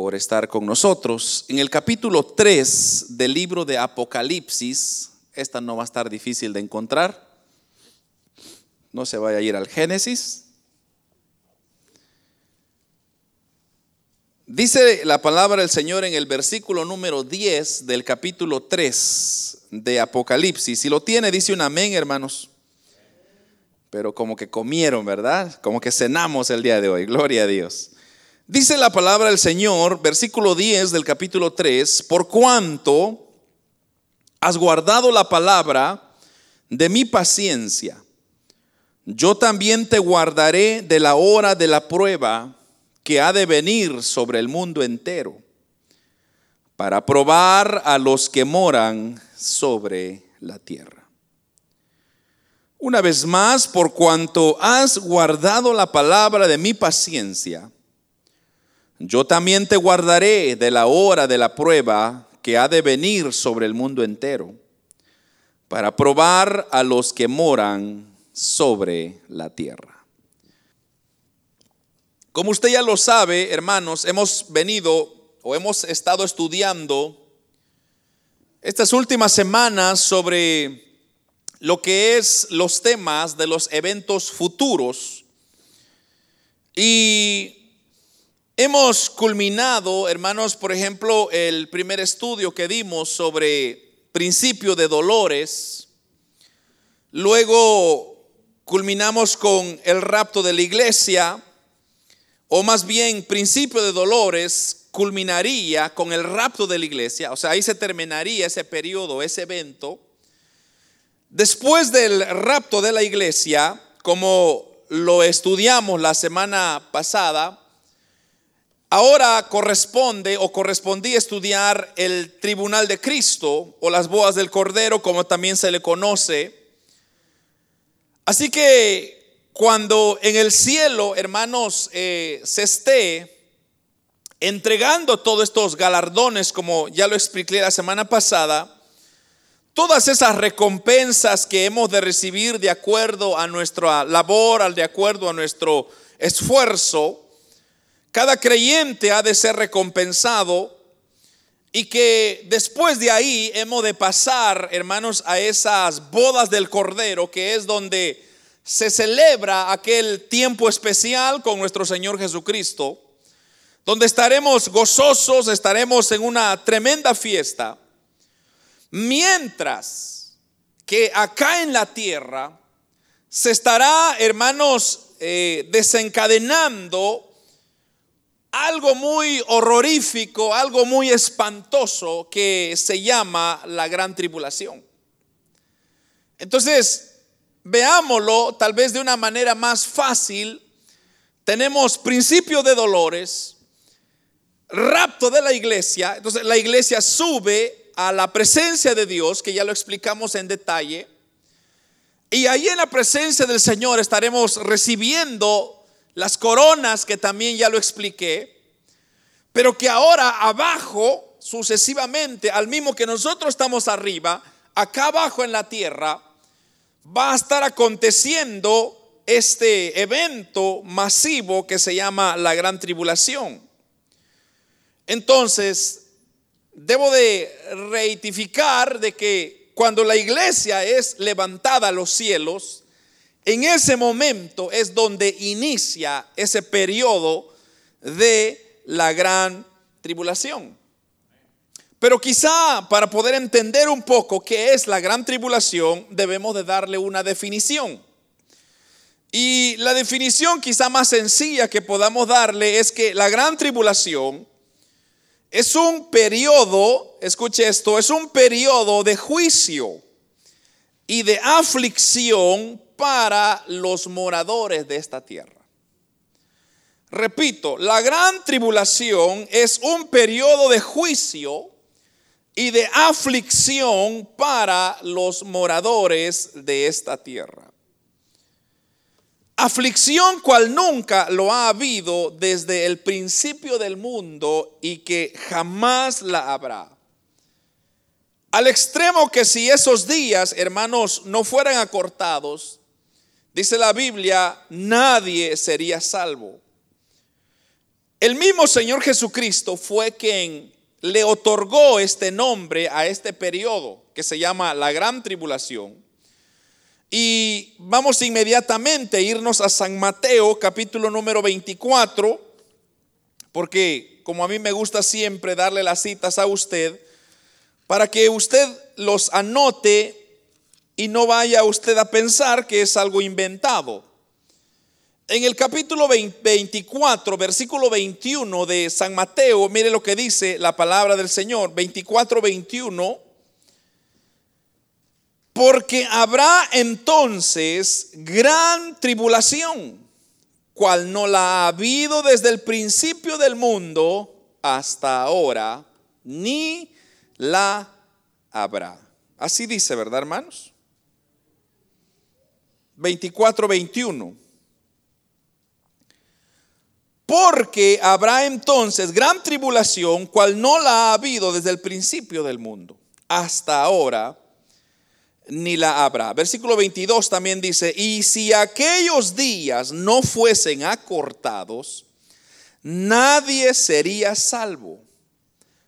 por estar con nosotros. En el capítulo 3 del libro de Apocalipsis, esta no va a estar difícil de encontrar. No se vaya a ir al Génesis. Dice la palabra del Señor en el versículo número 10 del capítulo 3 de Apocalipsis. Si lo tiene, dice un amén, hermanos. Pero como que comieron, ¿verdad? Como que cenamos el día de hoy. Gloria a Dios. Dice la palabra del Señor, versículo 10 del capítulo 3, por cuanto has guardado la palabra de mi paciencia, yo también te guardaré de la hora de la prueba que ha de venir sobre el mundo entero, para probar a los que moran sobre la tierra. Una vez más, por cuanto has guardado la palabra de mi paciencia, yo también te guardaré de la hora de la prueba que ha de venir sobre el mundo entero, para probar a los que moran sobre la tierra. Como usted ya lo sabe, hermanos, hemos venido o hemos estado estudiando estas últimas semanas sobre lo que es los temas de los eventos futuros. Y hemos culminado, hermanos, por ejemplo, el primer estudio que dimos sobre principio de dolores. Luego culminamos con el rapto de la iglesia o más bien principio de dolores, culminaría con el rapto de la iglesia, o sea, ahí se terminaría ese periodo, ese evento. Después del rapto de la iglesia, como lo estudiamos la semana pasada, ahora corresponde o correspondía estudiar el tribunal de Cristo o las bodas del Cordero, como también se le conoce. Así que cuando en el cielo, hermanos, eh, se esté entregando todos estos galardones, como ya lo expliqué la semana pasada, todas esas recompensas que hemos de recibir de acuerdo a nuestra labor, de acuerdo a nuestro esfuerzo, cada creyente ha de ser recompensado y que después de ahí hemos de pasar, hermanos, a esas bodas del Cordero, que es donde se celebra aquel tiempo especial con nuestro Señor Jesucristo, donde estaremos gozosos, estaremos en una tremenda fiesta, mientras que acá en la tierra se estará, hermanos, eh, desencadenando algo muy horrorífico, algo muy espantoso que se llama la gran tribulación. Entonces, veámoslo tal vez de una manera más fácil. Tenemos principio de dolores, rapto de la iglesia. Entonces la iglesia sube a la presencia de Dios, que ya lo explicamos en detalle. Y ahí en la presencia del Señor estaremos recibiendo las coronas que también ya lo expliqué, pero que ahora abajo, sucesivamente, al mismo que nosotros estamos arriba, acá abajo en la tierra, va a estar aconteciendo este evento masivo que se llama la gran tribulación. Entonces, debo de reitificar de que cuando la iglesia es levantada a los cielos, en ese momento es donde inicia ese periodo de la gran tribulación. Pero quizá para poder entender un poco qué es la gran tribulación, debemos de darle una definición. Y la definición quizá más sencilla que podamos darle es que la gran tribulación es un periodo, escuche esto, es un periodo de juicio y de aflicción para los moradores de esta tierra. Repito, la gran tribulación es un periodo de juicio y de aflicción para los moradores de esta tierra. Aflicción cual nunca lo ha habido desde el principio del mundo y que jamás la habrá. Al extremo que si esos días, hermanos, no fueran acortados, dice la Biblia, nadie sería salvo. El mismo Señor Jesucristo fue quien le otorgó este nombre a este periodo que se llama la Gran Tribulación. Y vamos inmediatamente a irnos a San Mateo capítulo número 24, porque como a mí me gusta siempre darle las citas a usted, para que usted los anote y no vaya usted a pensar que es algo inventado. En el capítulo 24, versículo 21 de San Mateo, mire lo que dice la palabra del Señor, 24, 21. Porque habrá entonces gran tribulación, cual no la ha habido desde el principio del mundo hasta ahora, ni la habrá. Así dice, ¿verdad, hermanos? 24, 21. Porque habrá entonces gran tribulación, cual no la ha habido desde el principio del mundo hasta ahora, ni la habrá. Versículo 22 también dice, y si aquellos días no fuesen acortados, nadie sería salvo,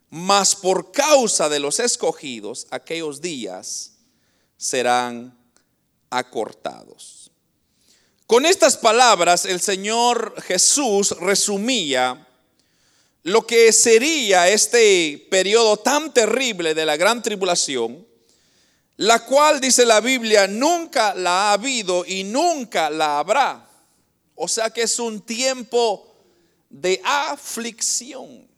mas por causa de los escogidos, aquellos días serán acortados. Con estas palabras el Señor Jesús resumía lo que sería este periodo tan terrible de la gran tribulación, la cual, dice la Biblia, nunca la ha habido y nunca la habrá. O sea que es un tiempo de aflicción,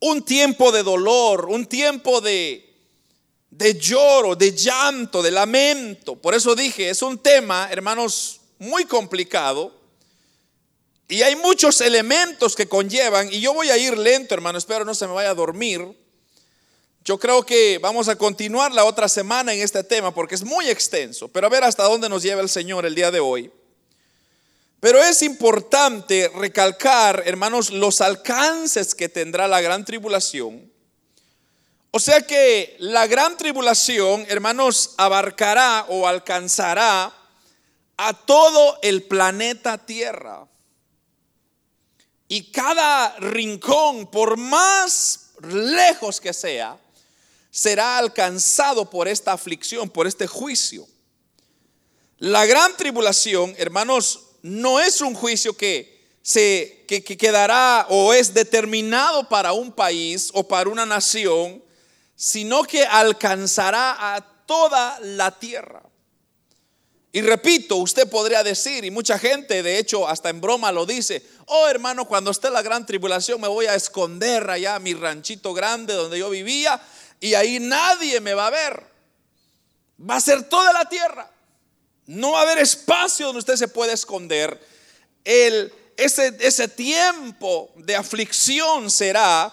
un tiempo de dolor, un tiempo de de lloro, de llanto, de lamento. Por eso dije, es un tema, hermanos, muy complicado. Y hay muchos elementos que conllevan, y yo voy a ir lento, hermano, espero no se me vaya a dormir. Yo creo que vamos a continuar la otra semana en este tema porque es muy extenso, pero a ver hasta dónde nos lleva el Señor el día de hoy. Pero es importante recalcar, hermanos, los alcances que tendrá la gran tribulación o sea que la gran tribulación, hermanos, abarcará o alcanzará a todo el planeta Tierra. Y cada rincón, por más lejos que sea, será alcanzado por esta aflicción, por este juicio. La gran tribulación, hermanos, no es un juicio que se que quedará o es determinado para un país o para una nación, sino que alcanzará a toda la tierra. Y repito, usted podría decir, y mucha gente de hecho hasta en broma lo dice, oh hermano, cuando esté la gran tribulación me voy a esconder allá a mi ranchito grande donde yo vivía y ahí nadie me va a ver. Va a ser toda la tierra. No va a haber espacio donde usted se pueda esconder. El, ese, ese tiempo de aflicción será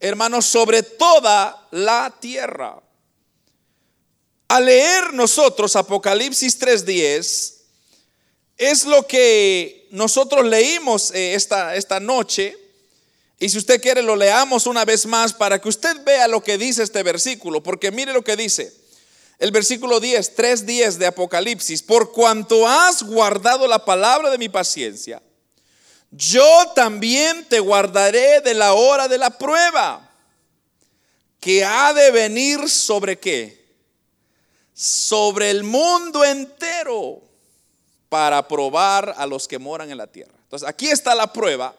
hermanos, sobre toda la tierra. Al leer nosotros Apocalipsis 3.10, es lo que nosotros leímos eh, esta, esta noche. Y si usted quiere, lo leamos una vez más para que usted vea lo que dice este versículo. Porque mire lo que dice. El versículo 10, 3.10 de Apocalipsis. Por cuanto has guardado la palabra de mi paciencia, yo también te guardaré de la hora de la prueba, que ha de venir sobre qué? Sobre el mundo entero para probar a los que moran en la tierra. Entonces, aquí está la prueba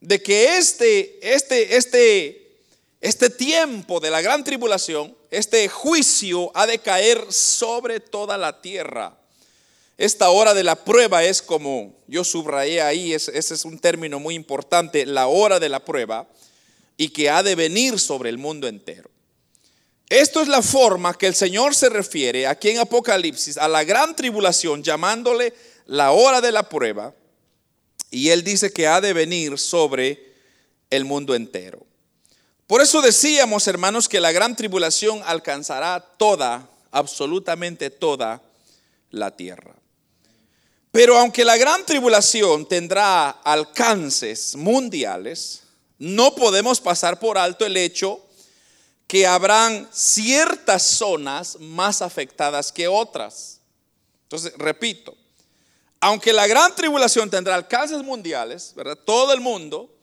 de que este, este, este, este tiempo de la gran tribulación, este juicio ha de caer sobre toda la tierra. Esta hora de la prueba es como yo subrayé ahí, ese es un término muy importante, la hora de la prueba y que ha de venir sobre el mundo entero. Esto es la forma que el Señor se refiere aquí en Apocalipsis a la gran tribulación, llamándole la hora de la prueba. Y Él dice que ha de venir sobre el mundo entero. Por eso decíamos, hermanos, que la gran tribulación alcanzará toda, absolutamente toda la tierra. Pero aunque la gran tribulación tendrá alcances mundiales, no podemos pasar por alto el hecho que habrán ciertas zonas más afectadas que otras. Entonces, repito, aunque la gran tribulación tendrá alcances mundiales, ¿verdad? Todo el mundo,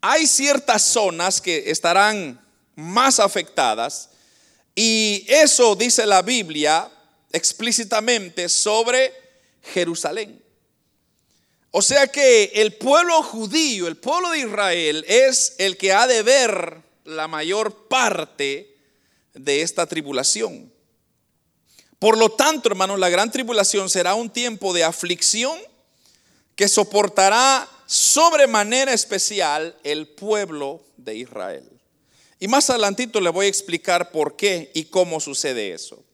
hay ciertas zonas que estarán más afectadas y eso dice la Biblia explícitamente sobre Jerusalén. O sea que el pueblo judío, el pueblo de Israel, es el que ha de ver la mayor parte de esta tribulación. Por lo tanto, hermanos, la gran tribulación será un tiempo de aflicción que soportará sobremanera especial el pueblo de Israel. Y más adelantito le voy a explicar por qué y cómo sucede eso.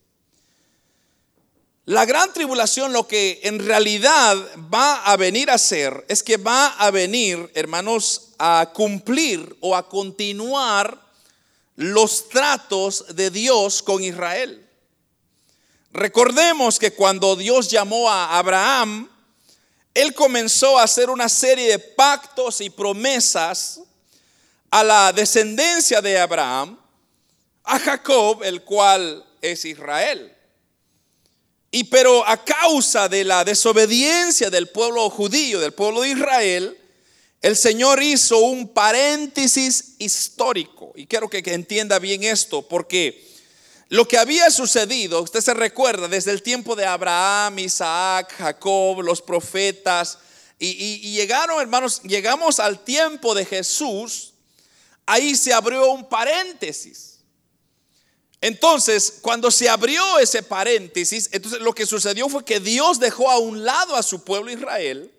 La gran tribulación lo que en realidad va a venir a ser es que va a venir, hermanos, a cumplir o a continuar los tratos de Dios con Israel. Recordemos que cuando Dios llamó a Abraham, él comenzó a hacer una serie de pactos y promesas a la descendencia de Abraham, a Jacob, el cual es Israel. Y pero a causa de la desobediencia del pueblo judío, del pueblo de Israel, el Señor hizo un paréntesis histórico. Y quiero que, entienda bien esto, porque lo que había sucedido, usted se recuerda, desde el tiempo de Abraham, Isaac, Jacob, los profetas, y, llegaron, hermanos, llegamos al tiempo de Jesús, ahí se abrió un paréntesis. Entonces, cuando se abrió ese paréntesis, entonces lo que sucedió fue que Dios dejó a un lado a su pueblo Israel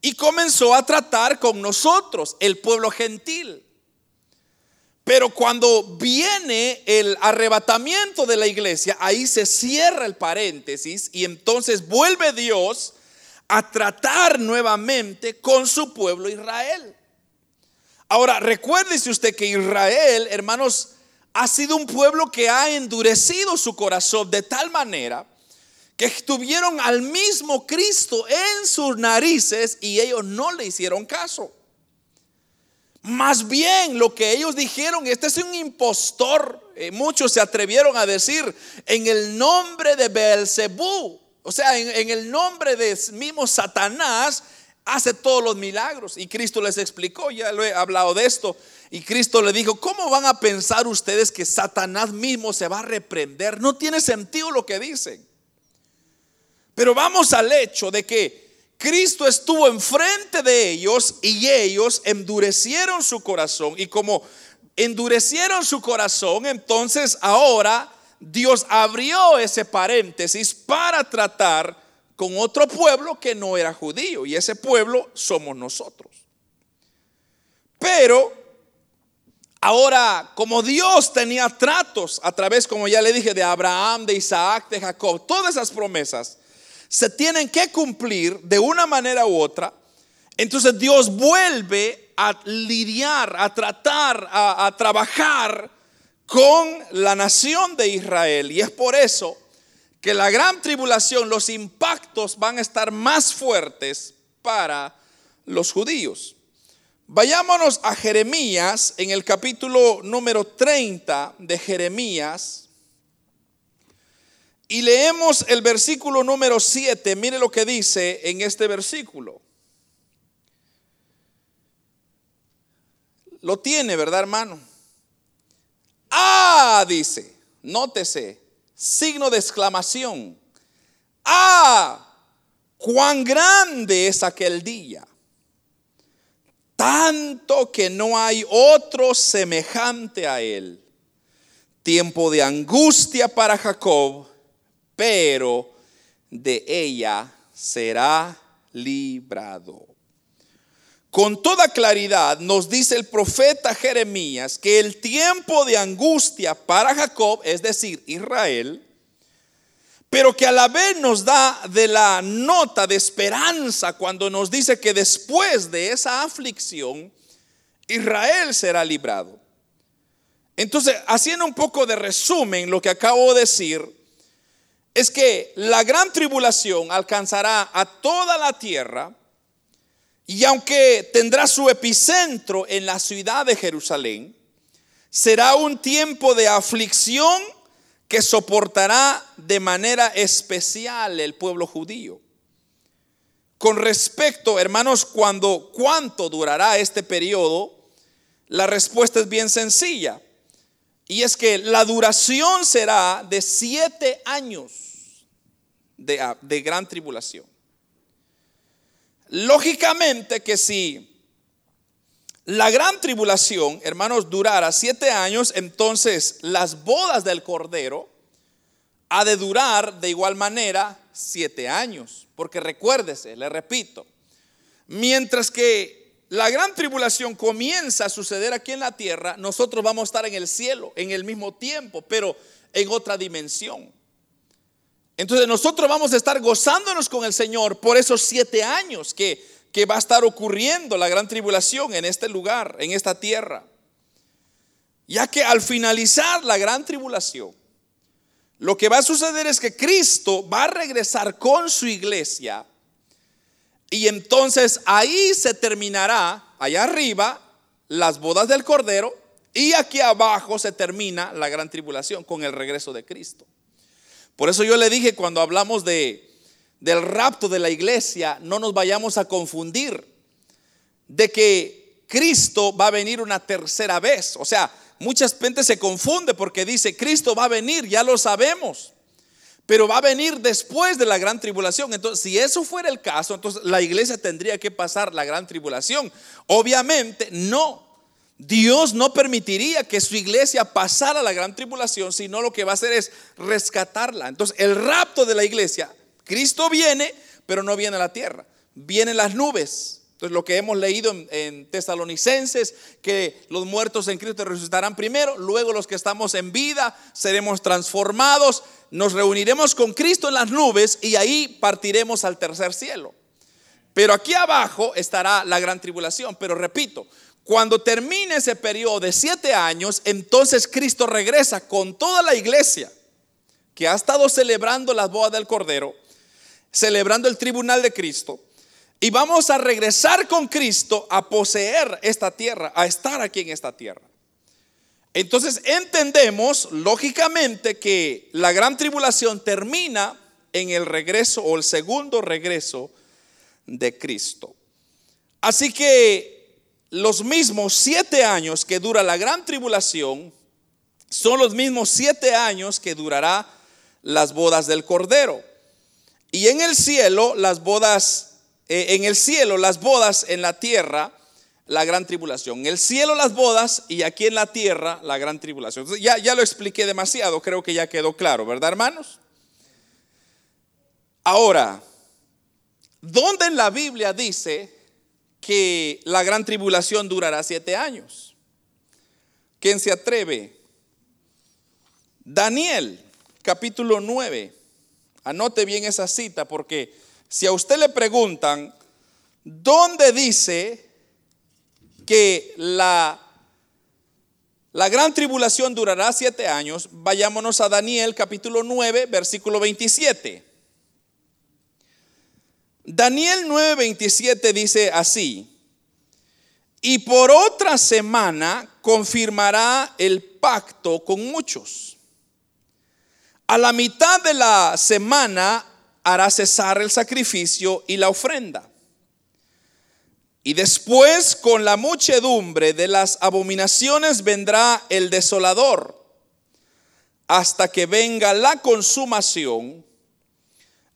y comenzó a tratar con nosotros, el pueblo gentil. Pero cuando viene el arrebatamiento de la iglesia, ahí se cierra el paréntesis y entonces vuelve Dios a tratar nuevamente con su pueblo Israel. Ahora, recuérdese usted que Israel, hermanos, ha sido un pueblo que ha endurecido su corazón de tal manera que tuvieron al mismo Cristo en sus narices y ellos no le hicieron caso. Más bien lo que ellos dijeron, este es un impostor. Eh, muchos se atrevieron a decir en el nombre de Beelzebú, o sea, en, el nombre de mismo Satanás, hace todos los milagros. Y Cristo les explicó, ya lo he hablado de esto. Y Cristo le dijo, ¿cómo van a pensar ustedes que Satanás mismo se va a reprender? No tiene sentido lo que dicen. Pero vamos al hecho de que Cristo estuvo enfrente de ellos y ellos endurecieron su corazón. Y como endurecieron su corazón, entonces ahora Dios abrió ese paréntesis para tratar con otro pueblo que no era judío. Y ese pueblo somos nosotros. Pero ahora, como Dios tenía tratos a través, como ya le dije, de Abraham, de Isaac, de Jacob, todas esas promesas se tienen que cumplir de una manera u otra, entonces Dios vuelve a lidiar, a tratar, a, trabajar con la nación de Israel. Y es por eso que la gran tribulación, los impactos van a estar más fuertes para los judíos. Vayámonos a Jeremías en el capítulo número 30 de Jeremías. Y leemos el versículo número 7. Mire lo que dice en este versículo. Lo tiene, ¿verdad, hermano? Ah, dice, nótese, signo de exclamación. Ah, cuán grande es aquel día. Tanto que no hay otro semejante a él. Tiempo de angustia para Jacob pero de ella será librado. Con toda claridad nos dice el profeta Jeremías que el tiempo de angustia para Jacob, es decir, Israel, pero que a la vez nos da de la nota de esperanza cuando nos dice que después de esa aflicción, Israel será librado. Entonces, haciendo un poco de resumen lo que acabo de decir, es que la gran tribulación alcanzará a toda la tierra y aunque tendrá su epicentro en la ciudad de Jerusalén, será un tiempo de aflicción que soportará de manera especial el pueblo judío. Con respecto, hermanos, cuando cuánto durará este periodo, la respuesta es bien sencilla. Y es que la duración será de siete años de, de gran tribulación. Lógicamente que si la gran tribulación, hermanos, durara siete años, entonces las bodas del Cordero ha de durar de igual manera siete años. Porque recuérdese, le repito, mientras que la gran tribulación comienza a suceder aquí en la tierra, nosotros vamos a estar en el cielo en el mismo tiempo, pero en otra dimensión. Entonces nosotros vamos a estar gozándonos con el Señor por esos siete años que, que va a estar ocurriendo la gran tribulación en este lugar, en esta tierra. Ya que al finalizar la gran tribulación, lo que va a suceder es que Cristo va a regresar con su iglesia y entonces ahí se terminará, allá arriba, las bodas del Cordero y aquí abajo se termina la gran tribulación con el regreso de Cristo. Por eso yo le dije cuando hablamos de, del rapto de la iglesia, no nos vayamos a confundir de que Cristo va a venir una tercera vez. O sea, mucha gente se confunde porque dice, Cristo va a venir, ya lo sabemos pero va a venir después de la gran tribulación. Entonces, si eso fuera el caso, entonces la iglesia tendría que pasar la gran tribulación. Obviamente, no. Dios no permitiría que su iglesia pasara la gran tribulación, sino lo que va a hacer es rescatarla. Entonces, el rapto de la iglesia, Cristo viene, pero no viene a la tierra, vienen las nubes. Entonces, lo que hemos leído en, Tesalonicenses, que los muertos en Cristo resucitarán primero, luego los que estamos en vida seremos transformados, nos reuniremos con Cristo en las nubes y ahí partiremos al tercer cielo. Pero aquí abajo estará la gran tribulación. Pero repito, cuando termine ese periodo de siete años, entonces Cristo regresa con toda la iglesia que ha estado celebrando las bodas del Cordero, celebrando el tribunal de Cristo y vamos a regresar con Cristo a poseer esta tierra, a estar aquí en esta tierra. Entonces entendemos lógicamente que la gran tribulación termina en el regreso o el segundo regreso de Cristo. Así que los mismos siete años que dura la gran tribulación son los mismos siete años que durará las bodas del Cordero. Y en el cielo las bodas eh, en el cielo las bodas, en la tierra la gran tribulación. En el cielo las bodas y aquí en la tierra la gran tribulación. ya, ya lo expliqué demasiado, creo que ya quedó claro, ¿verdad hermanos? Ahora, ¿dónde en la Biblia dice que la gran tribulación durará siete años? ¿Quién se atreve? Daniel, capítulo 9. Anote bien esa cita porque si a usted le preguntan, ¿dónde dice que la, la gran tribulación durará siete años? Vayámonos a Daniel capítulo 9, versículo 27. Daniel 9, 27 dice así, y por otra semana confirmará el pacto con muchos. A la mitad de la semana hará cesar el sacrificio y la ofrenda. Y después con la muchedumbre de las abominaciones vendrá el desolador, hasta que venga la consumación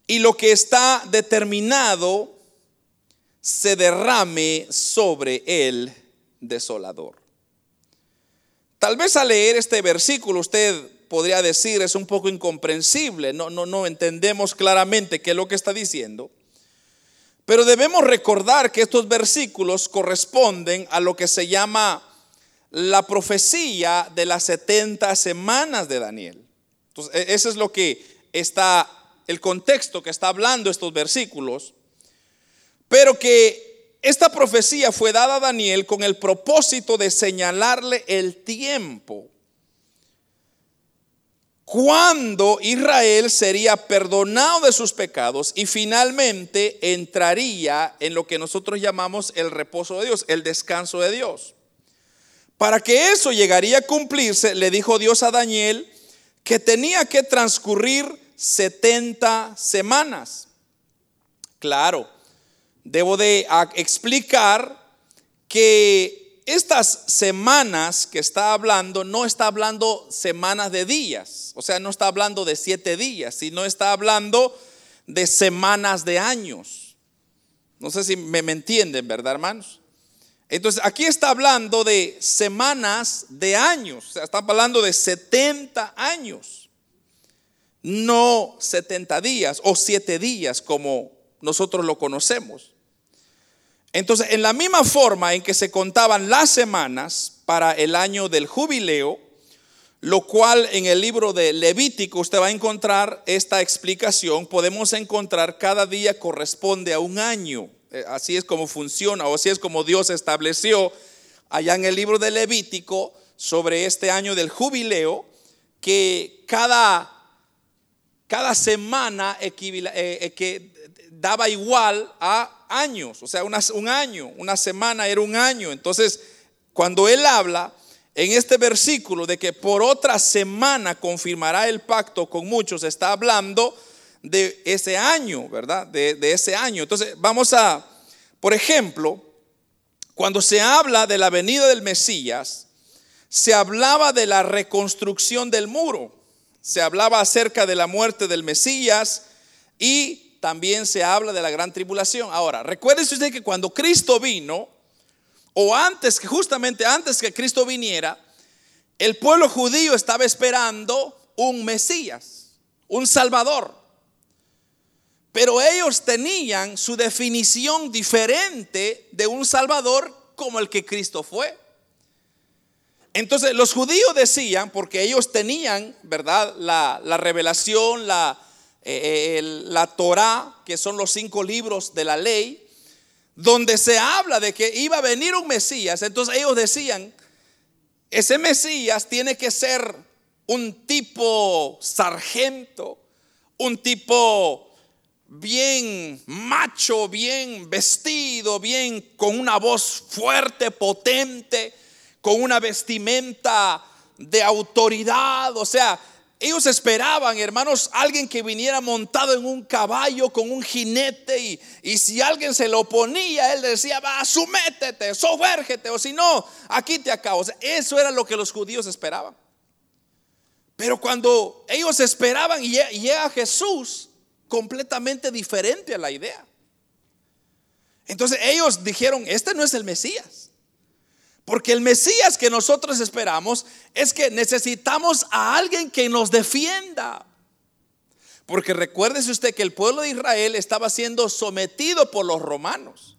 y lo que está determinado se derrame sobre el desolador. Tal vez al leer este versículo usted podría decir es un poco incomprensible, no, no, no entendemos claramente qué es lo que está diciendo. Pero debemos recordar que estos versículos corresponden a lo que se llama la profecía de las 70 semanas de Daniel. Entonces, e, ese es lo que está, el contexto que está hablando estos versículos. Pero que esta profecía fue dada a Daniel con el propósito de señalarle el tiempo cuando Israel sería perdonado de sus pecados y finalmente entraría en lo que nosotros llamamos el reposo de Dios, el descanso de Dios. Para que eso llegaría a cumplirse, le dijo Dios a Daniel que tenía que transcurrir 70 semanas. Claro, debo de explicar que estas semanas que está hablando no está hablando semanas de días, o sea, no está hablando de siete días, sino está hablando de semanas de años. No sé si me, entienden, ¿verdad, hermanos? Entonces, aquí está hablando de semanas de años, o sea, está hablando de 70 años, no 70 días o 7 días como nosotros lo conocemos. Entonces, en la misma forma en que se contaban las semanas para el año del jubileo, lo cual en el libro de Levítico usted va a encontrar esta explicación, podemos encontrar cada día corresponde a un año. Eh, así es como funciona o así es como Dios estableció allá en el libro de Levítico sobre este año del jubileo, que cada, cada semana eh, eh, que daba igual a años, o sea, un año, una semana era un año. Entonces, cuando él habla en este versículo de que por otra semana confirmará el pacto con muchos, está hablando de ese año, ¿verdad? De, ese año. Entonces, vamos a, por ejemplo, cuando se habla de la venida del Mesías, se hablaba de la reconstrucción del muro, se hablaba acerca de la muerte del Mesías y también se habla de la gran tribulación. Ahora, recuérdese usted que cuando Cristo vino, o antes que justamente antes que Cristo viniera, el pueblo judío estaba esperando un Mesías, un Salvador. Pero ellos tenían su definición diferente de un Salvador como el que Cristo fue. Entonces los judíos decían, porque ellos tenían, ¿verdad? La, revelación, la, eh, la Torah, que son los cinco libros de la ley, donde se habla de que iba a venir un Mesías. Entonces ellos decían, ese Mesías tiene que ser un tipo sargento, un tipo bien macho, bien vestido, bien con una voz fuerte, potente, con una vestimenta de autoridad. O sea, ellos esperaban, hermanos, alguien que viniera montado en un caballo con un jinete y, y si alguien se lo oponía, él decía, va, sumétete, sovérgete, o si no, aquí te acabo. eso era lo que los judíos esperaban. Pero cuando ellos esperaban y llega Jesús, completamente diferente a la idea. Entonces ellos dijeron, este no es el Mesías. Porque el Mesías que nosotros esperamos es que necesitamos a alguien que nos defienda. Porque recuérdese usted que el pueblo de Israel estaba siendo sometido por los romanos.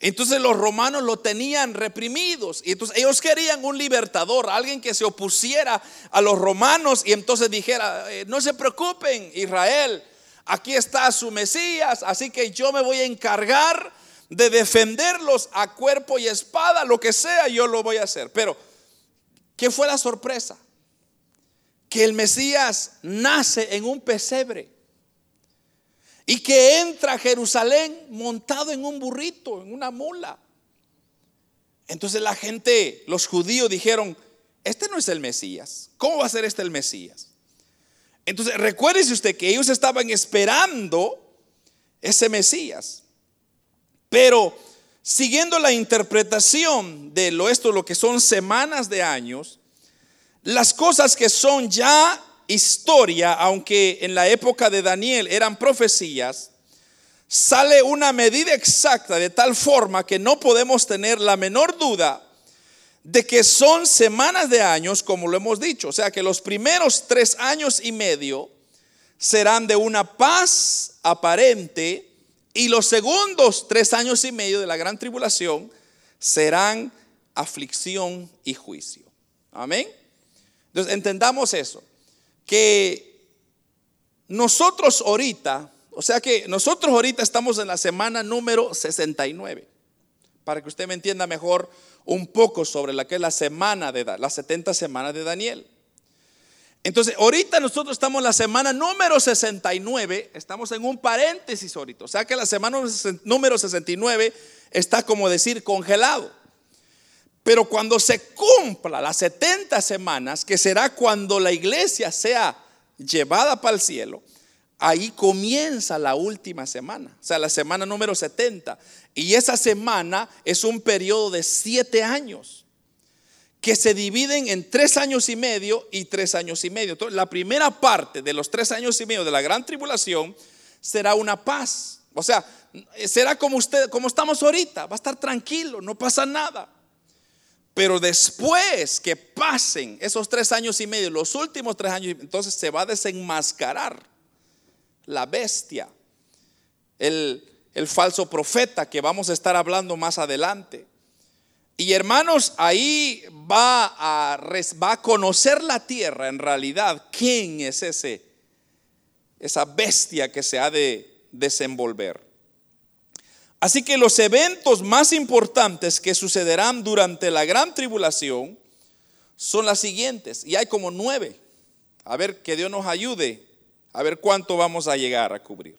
Entonces los romanos lo tenían reprimidos. Y entonces ellos querían un libertador, alguien que se opusiera a los romanos y entonces dijera, eh, no se preocupen, Israel, aquí está su Mesías, así que yo me voy a encargar de defenderlos a cuerpo y espada, lo que sea, yo lo voy a hacer. Pero, ¿qué fue la sorpresa? Que el Mesías nace en un pesebre y que entra a Jerusalén montado en un burrito, en una mula. Entonces la gente, los judíos dijeron, este no es el Mesías. ¿Cómo va a ser este el Mesías? Entonces, recuérdese usted que ellos estaban esperando ese Mesías. Pero siguiendo la interpretación de lo esto, lo que son semanas de años, las cosas que son ya historia, aunque en la época de Daniel eran profecías, sale una medida exacta de tal forma que no podemos tener la menor duda de que son semanas de años, como lo hemos dicho. O sea que los primeros tres años y medio serán de una paz aparente y los segundos tres años y medio de la gran tribulación serán aflicción y juicio. Amén. Entonces entendamos eso, que nosotros ahorita, o sea que nosotros ahorita estamos en la semana número 69, para que usted me entienda mejor un poco sobre la que es la semana de las 70 semanas de Daniel. Entonces, ahorita nosotros estamos en la semana número 69, estamos en un paréntesis ahorita, o sea que la semana número 69 está como decir congelado. Pero cuando se cumpla las 70 semanas, que será cuando la iglesia sea llevada para el cielo, ahí comienza la última semana, o sea, la semana número 70. Y esa semana es un periodo de siete años que se dividen en tres años y medio y tres años y medio. Entonces, la primera parte de los tres años y medio de la gran tribulación será una paz. O sea, será como usted, como estamos ahorita, va a estar tranquilo, no pasa nada. Pero después que pasen esos tres años y medio, los últimos tres años, entonces se va a desenmascarar la bestia, el, el falso profeta que vamos a estar hablando más adelante. Y hermanos, ahí va a, conocer la tierra en realidad quién es ese, esa bestia que se ha de desenvolver. Así que los eventos más importantes que sucederán durante la gran tribulación son las siguientes, y hay como nueve. A ver, que Dios nos ayude, a ver cuánto vamos a llegar a cubrir.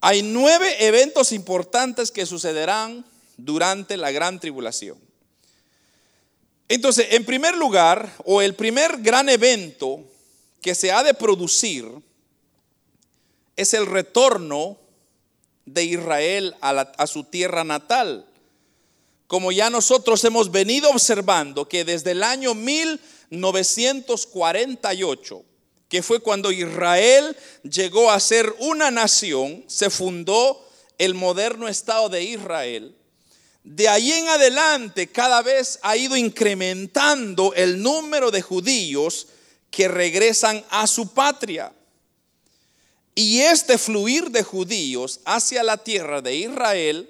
Hay nueve eventos importantes que sucederán durante la gran tribulación. Entonces, en primer lugar, o el primer gran evento que se ha de producir es el retorno de Israel a, su tierra natal. Como ya nosotros hemos venido observando que desde el año 1948, que fue cuando Israel llegó a ser una nación, se fundó el moderno Estado de Israel. De ahí en adelante cada vez ha ido incrementando el número de judíos que regresan a su patria. Y este fluir de judíos hacia la tierra de Israel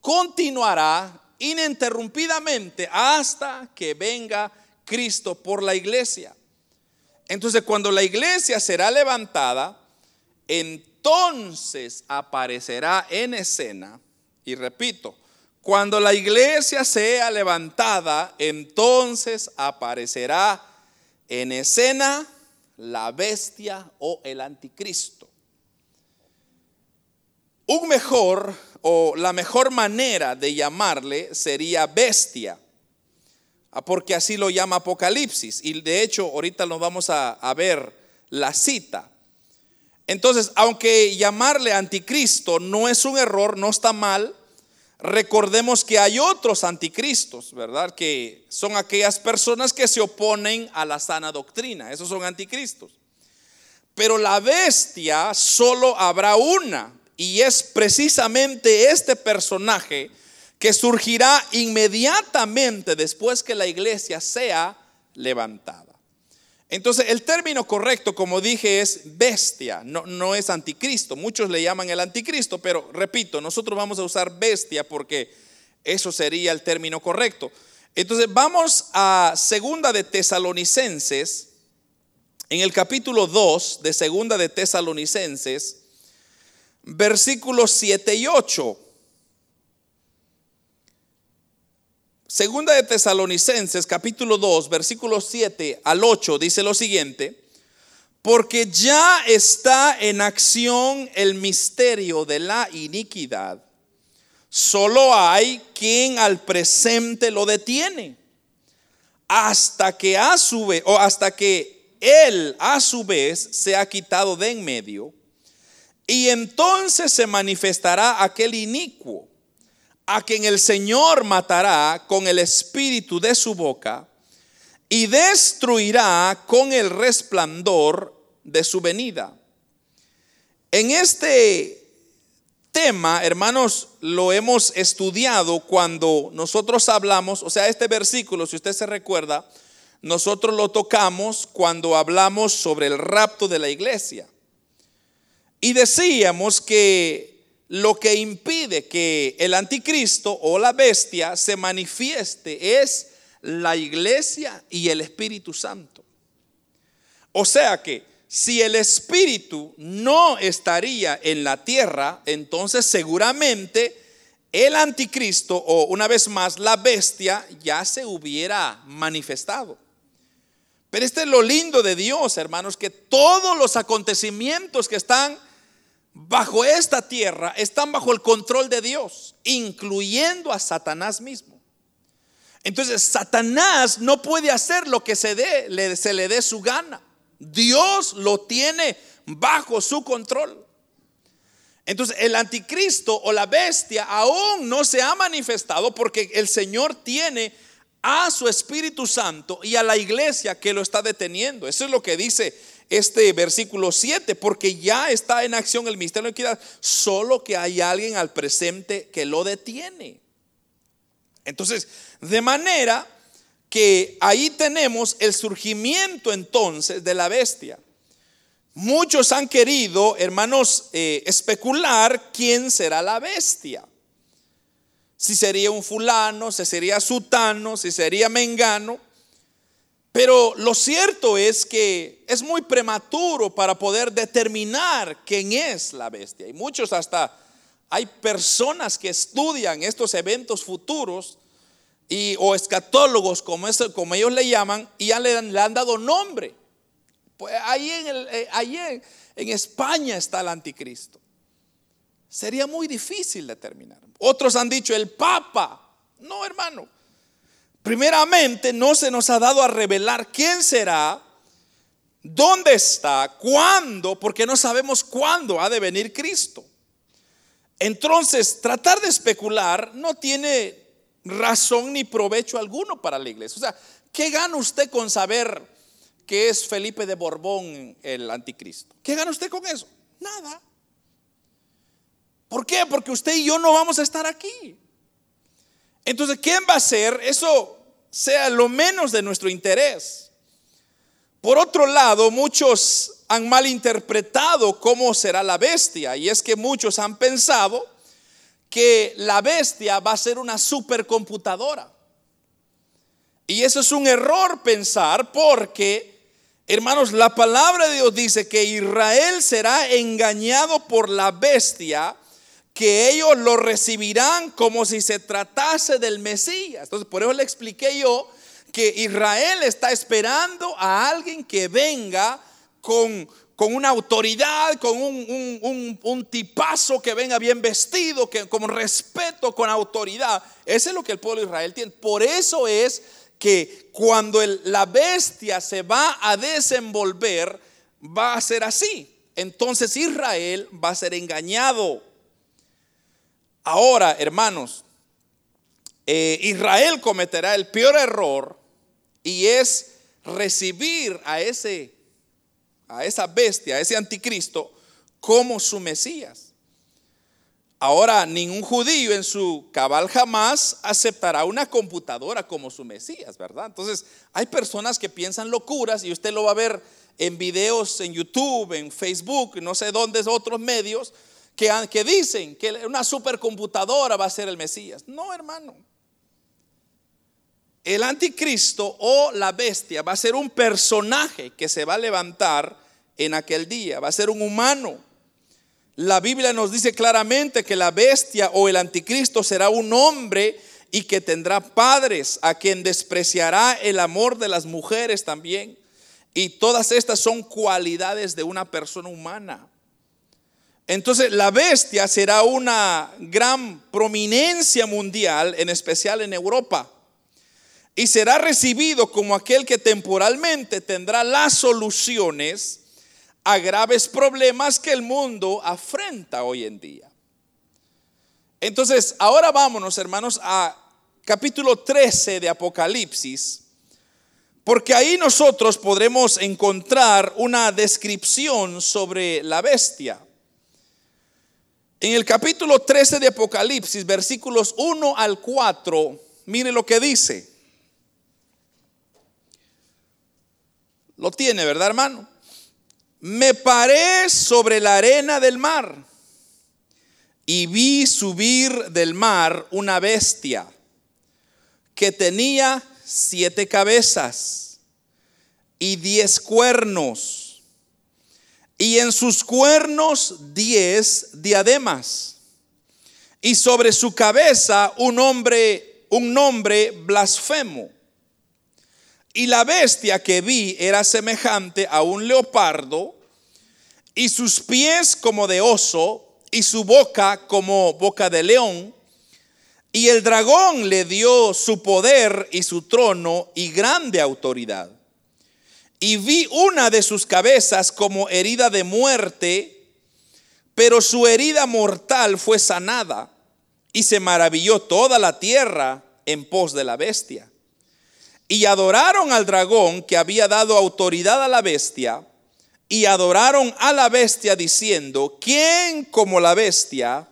continuará ininterrumpidamente hasta que venga Cristo por la iglesia. Entonces cuando la iglesia será levantada, entonces aparecerá en escena, y repito, cuando la iglesia sea levantada, entonces aparecerá en escena la bestia o el anticristo. Un mejor o la mejor manera de llamarle sería bestia, ah, porque así lo llama Apocalipsis. Y de hecho, ahorita nos vamos a, a ver la cita. Entonces, aunque llamarle anticristo no es un error, no está mal, recordemos que hay otros anticristos, ¿verdad? Que son aquellas personas que se oponen a la sana doctrina. Esos son anticristos. Pero la bestia solo habrá una. Y es precisamente este personaje que surgirá inmediatamente después que la iglesia sea levantada. Entonces, el término correcto, como dije, es bestia, no, no, es anticristo. Muchos le llaman el anticristo, pero repito, nosotros vamos a usar bestia porque eso sería el término correcto. Entonces, vamos a segunda de Tesalonicenses, en el capítulo 2 de segunda de Tesalonicenses, versículos 7 y 8. Segunda de Tesalonicenses, capítulo 2, versículos 7 al 8, dice lo siguiente, porque ya está en acción el misterio de la iniquidad. Solo hay quien al presente lo detiene, hasta que a su vez, o hasta que él a su vez se ha quitado de en medio y entonces se manifestará aquel inicuo, a quien el Señor matará con el espíritu de su boca y destruirá con el resplandor de su venida. En este tema, hermanos, lo hemos estudiado cuando nosotros hablamos, o sea, este versículo, si usted se recuerda, nosotros lo tocamos cuando hablamos sobre el rapto de la iglesia. Y decíamos que lo que impide que el anticristo o la bestia se manifieste es la iglesia y el Espíritu Santo. O sea que si el Espíritu no estaría en la tierra, entonces seguramente el anticristo o una vez más la bestia ya se hubiera manifestado. Pero este es lo lindo de Dios, hermanos, que todos los acontecimientos que están bajo esta tierra están bajo el control de Dios, incluyendo a Satanás mismo. Entonces, Satanás no puede hacer lo que se, dé, se le dé su gana. Dios lo tiene bajo su control. Entonces el anticristo o la bestia aún no se ha manifestado porque el Señor tiene a su Espíritu Santo y a la iglesia que lo está deteniendo. Eso es lo que dice este versículo 7, porque ya está en acción el misterio de equidad, solo que hay alguien al presente que lo detiene. Entonces, de manera que ahí tenemos el surgimiento entonces de la bestia. Muchos han querido, hermanos, eh, especular quién será la bestia. Si sería un fulano, si sería sutano, si sería mengano. Pero lo cierto es que es muy prematuro para poder determinar quién es la bestia. Y muchos hasta hay personas que estudian estos eventos futuros y, o escatólogos, como, ellos le llaman, y ya le han dado nombre. Pues ahí, en, eh, en, España está el anticristo. Sería muy difícil determinar. Otros han dicho el Papa. No, hermano. Primeramente, no se nos ha dado a revelar quién será, dónde está, cuándo, porque no sabemos cuándo ha de venir Cristo. Entonces, tratar de especular no tiene razón ni provecho alguno para la iglesia. O sea, ¿qué gana usted con saber que es Felipe de Borbón el anticristo. ¿Qué gana usted con eso? Nada. ¿Por qué? Porque usted y yo no vamos a estar aquí. Entonces, ¿quién va a ser? Eso sea lo menos de nuestro interés. Por otro lado, muchos han malinterpretado cómo será la bestia. Y es que muchos han pensado que la bestia va a ser una supercomputadora. Y eso es un error pensar porque Hermanos, la palabra de Dios dice que Israel será engañado por la bestia, que ellos lo recibirán como si se tratase del Mesías. Entonces, por eso le expliqué yo que Israel está esperando a alguien que venga con, con una autoridad, con un, un, tipazo que venga bien vestido, que con respeto, con autoridad. Ese es lo que el pueblo de Israel tiene. Por eso es que cuando la bestia se va a desenvolver, va a ser así. Entonces Israel va a ser engañado. Ahora, hermanos, eh, Israel cometerá el peor error y es recibir a ese a esa bestia, a ese anticristo como su Mesías. Ahora, ningún judío en su cabal jamás aceptará una computadora como su Mesías, ¿verdad? Entonces, hay personas que piensan locuras y usted lo va a ver en videos en YouTube, en Facebook, no sé dónde, otros medios, que, dicen que una supercomputadora va a ser el Mesías. No, hermano. El anticristo o la bestia va a ser un personaje que se va a levantar en aquel día, va a ser un humano la Biblia nos dice claramente que la bestia o el anticristo será un hombre y que tendrá padres a quien despreciará el amor de las mujeres también. Y todas estas son cualidades de una persona humana. Entonces la bestia será una gran prominencia mundial, en especial en Europa. Y será recibido como aquel que temporalmente tendrá las soluciones a graves problemas que el mundo afrenta hoy en día. Entonces, ahora vámonos, hermanos, a capítulo 13 de Apocalipsis, porque ahí nosotros podremos encontrar una descripción sobre la bestia. En el capítulo 13 de Apocalipsis, versículos 1 al 4, mire lo que dice. Lo tiene, ¿verdad, hermano? me paré sobre la arena del mar y vi subir del mar una bestia que tenía siete cabezas y diez cuernos y en sus cuernos diez diademas y sobre su cabeza un hombre un nombre blasfemo y la bestia que vi era semejante a un leopardo, y sus pies como de oso, y su boca como boca de león. Y el dragón le dio su poder y su trono y grande autoridad. Y vi una de sus cabezas como herida de muerte, pero su herida mortal fue sanada y se maravilló toda la tierra en pos de la bestia. Y adoraron al dragón que había dado autoridad a la bestia, y adoraron a la bestia diciendo, ¿quién como la bestia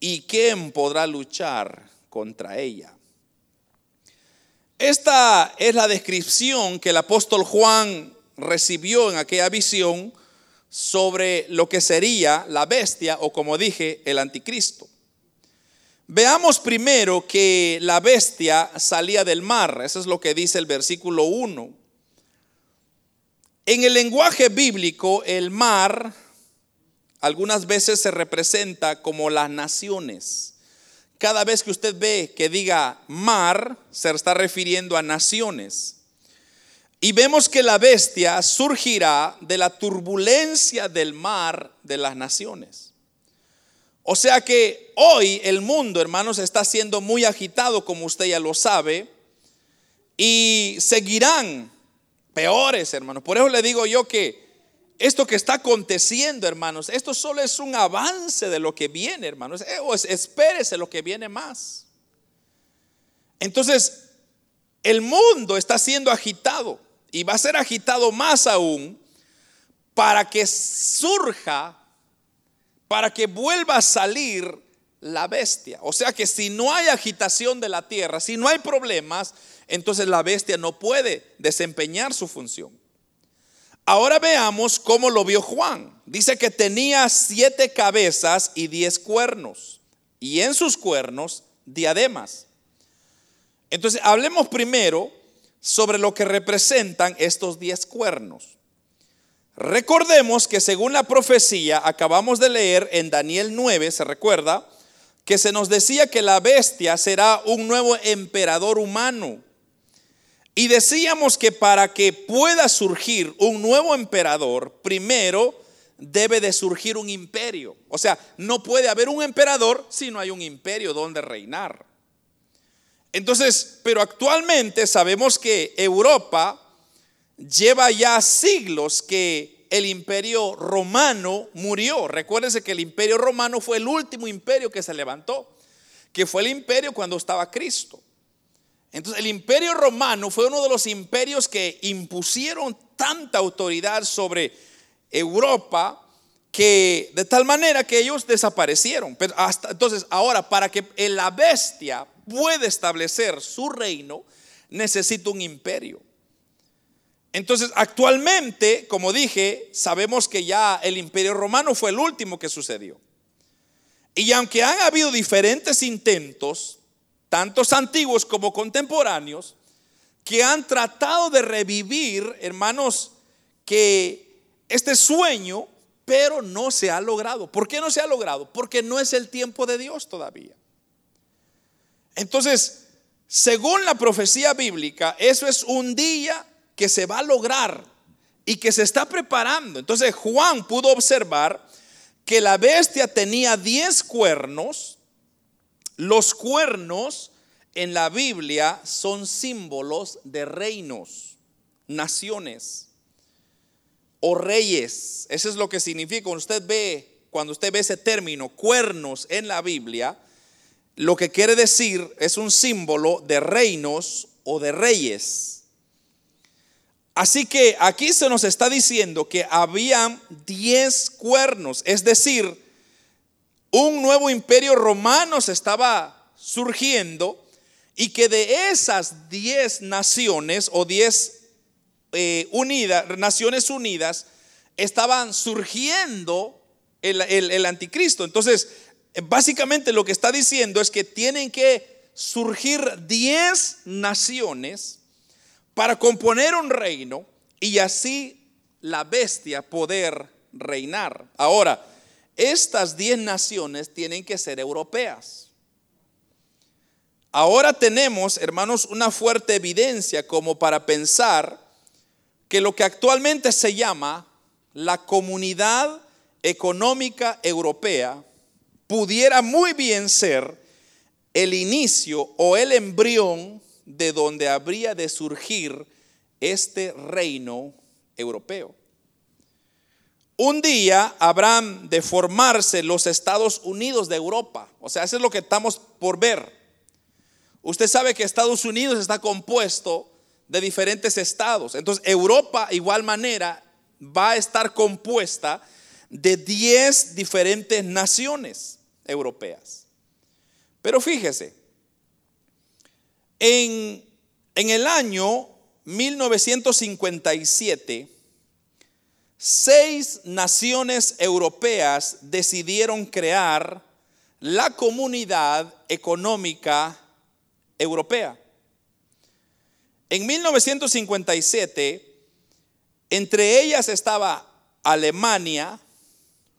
y quién podrá luchar contra ella? Esta es la descripción que el apóstol Juan recibió en aquella visión sobre lo que sería la bestia o como dije, el anticristo. Veamos primero que la bestia salía del mar, eso es lo que dice el versículo 1. En el lenguaje bíblico, el mar algunas veces se representa como las naciones. Cada vez que usted ve que diga mar, se está refiriendo a naciones. Y vemos que la bestia surgirá de la turbulencia del mar de las naciones. O sea que hoy el mundo, hermanos, está siendo muy agitado, como usted ya lo sabe, y seguirán peores, hermanos. Por eso le digo yo que esto que está aconteciendo, hermanos, esto solo es un avance de lo que viene, hermanos. Eh, espérese lo que viene más. Entonces, el mundo está siendo agitado y va a ser agitado más aún para que surja, para que vuelva a salir la bestia. O sea que si no hay agitación de la tierra, si no hay problemas, entonces la bestia no puede desempeñar su función. Ahora veamos cómo lo vio Juan. Dice que tenía siete cabezas y diez cuernos, y en sus cuernos diademas. Entonces, hablemos primero sobre lo que representan estos diez cuernos. Recordemos que según la profecía, acabamos de leer en Daniel 9, se recuerda, que se nos decía que la bestia será un nuevo emperador humano y decíamos que para que pueda surgir un nuevo emperador, primero debe de surgir un imperio. O sea, no puede haber un emperador si no hay un imperio donde reinar. Entonces, pero actualmente sabemos que Europa lleva ya siglos que el imperio romano murió. Recuérdense que el imperio romano fue el último imperio que se levantó, que fue el imperio cuando estaba Cristo. Entonces el imperio romano fue uno de los imperios que impusieron tanta autoridad sobre Europa que de tal manera que ellos desaparecieron. Pero hasta, entonces ahora para que la bestia pueda establecer su reino necesita un imperio. Entonces actualmente, como dije, sabemos que ya el imperio romano fue el último que sucedió. Y aunque han habido diferentes intentos, tantos antiguos como contemporáneos, que han tratado de revivir, hermanos, que este sueño, pero no se ha logrado. ¿Por qué no se ha logrado? Porque no es el tiempo de Dios todavía. Entonces, según la profecía bíblica, eso es un día que se va a lograr y que se está preparando. Entonces Juan pudo observar que la bestia tenía diez cuernos los cuernos en la Biblia son símbolos de reinos, naciones o reyes. Eso es lo que significa. Cuando usted ve, cuando usted ve ese término, cuernos en la Biblia, lo que quiere decir es un símbolo de reinos o de reyes. Así que aquí se nos está diciendo que habían diez cuernos, es decir, un nuevo imperio romano se estaba surgiendo y que de esas diez naciones o diez eh, unidas, naciones unidas estaban surgiendo el, el anticristo. Entonces, básicamente lo que está diciendo es que tienen que surgir diez naciones para componer un reino y así la bestia poder reinar. Ahora, estas diez naciones tienen que ser europeas. Ahora tenemos, hermanos, una fuerte evidencia como para pensar que lo que actualmente se llama la comunidad económica europea pudiera muy bien ser el inicio o el embrión de donde habría de surgir este reino europeo. Un día habrán de formarse los Estados Unidos de Europa. O sea, eso es lo que estamos por ver. Usted sabe que Estados Unidos está compuesto de diferentes estados. Entonces, Europa, igual manera, va a estar compuesta de 10 diferentes naciones europeas. Pero fíjese, en, en el año 1957, seis naciones europeas decidieron crear la comunidad económica europea. En 1957, entre ellas estaba Alemania,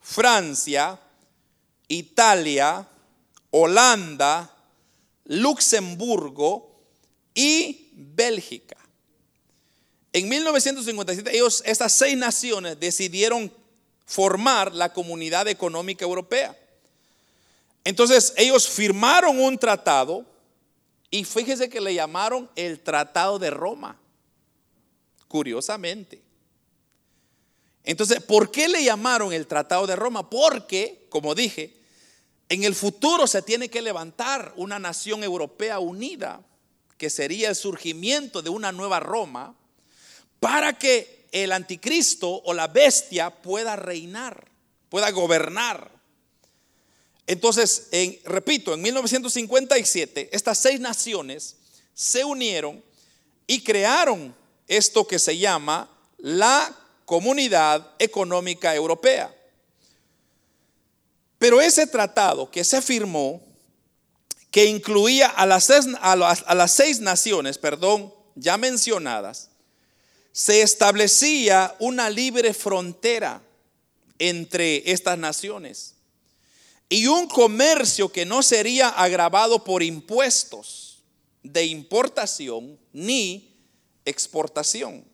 Francia, Italia, Holanda, Luxemburgo y Bélgica. En 1957 ellos, estas seis naciones decidieron formar la Comunidad Económica Europea. Entonces ellos firmaron un tratado y fíjese que le llamaron el Tratado de Roma, curiosamente. Entonces, ¿por qué le llamaron el Tratado de Roma? Porque, como dije, en el futuro se tiene que levantar una nación europea unida, que sería el surgimiento de una nueva Roma, para que el anticristo o la bestia pueda reinar, pueda gobernar. Entonces, repito, en 1957, estas seis naciones se unieron y crearon esto que se llama la Comunidad Económica Europea. Pero ese tratado que se firmó, que incluía a las seis, a las, seis naciones, perdón, ya mencionadas, se establecía una libre frontera entre estas naciones y un comercio que no sería agravado por impuestos de importación ni exportación.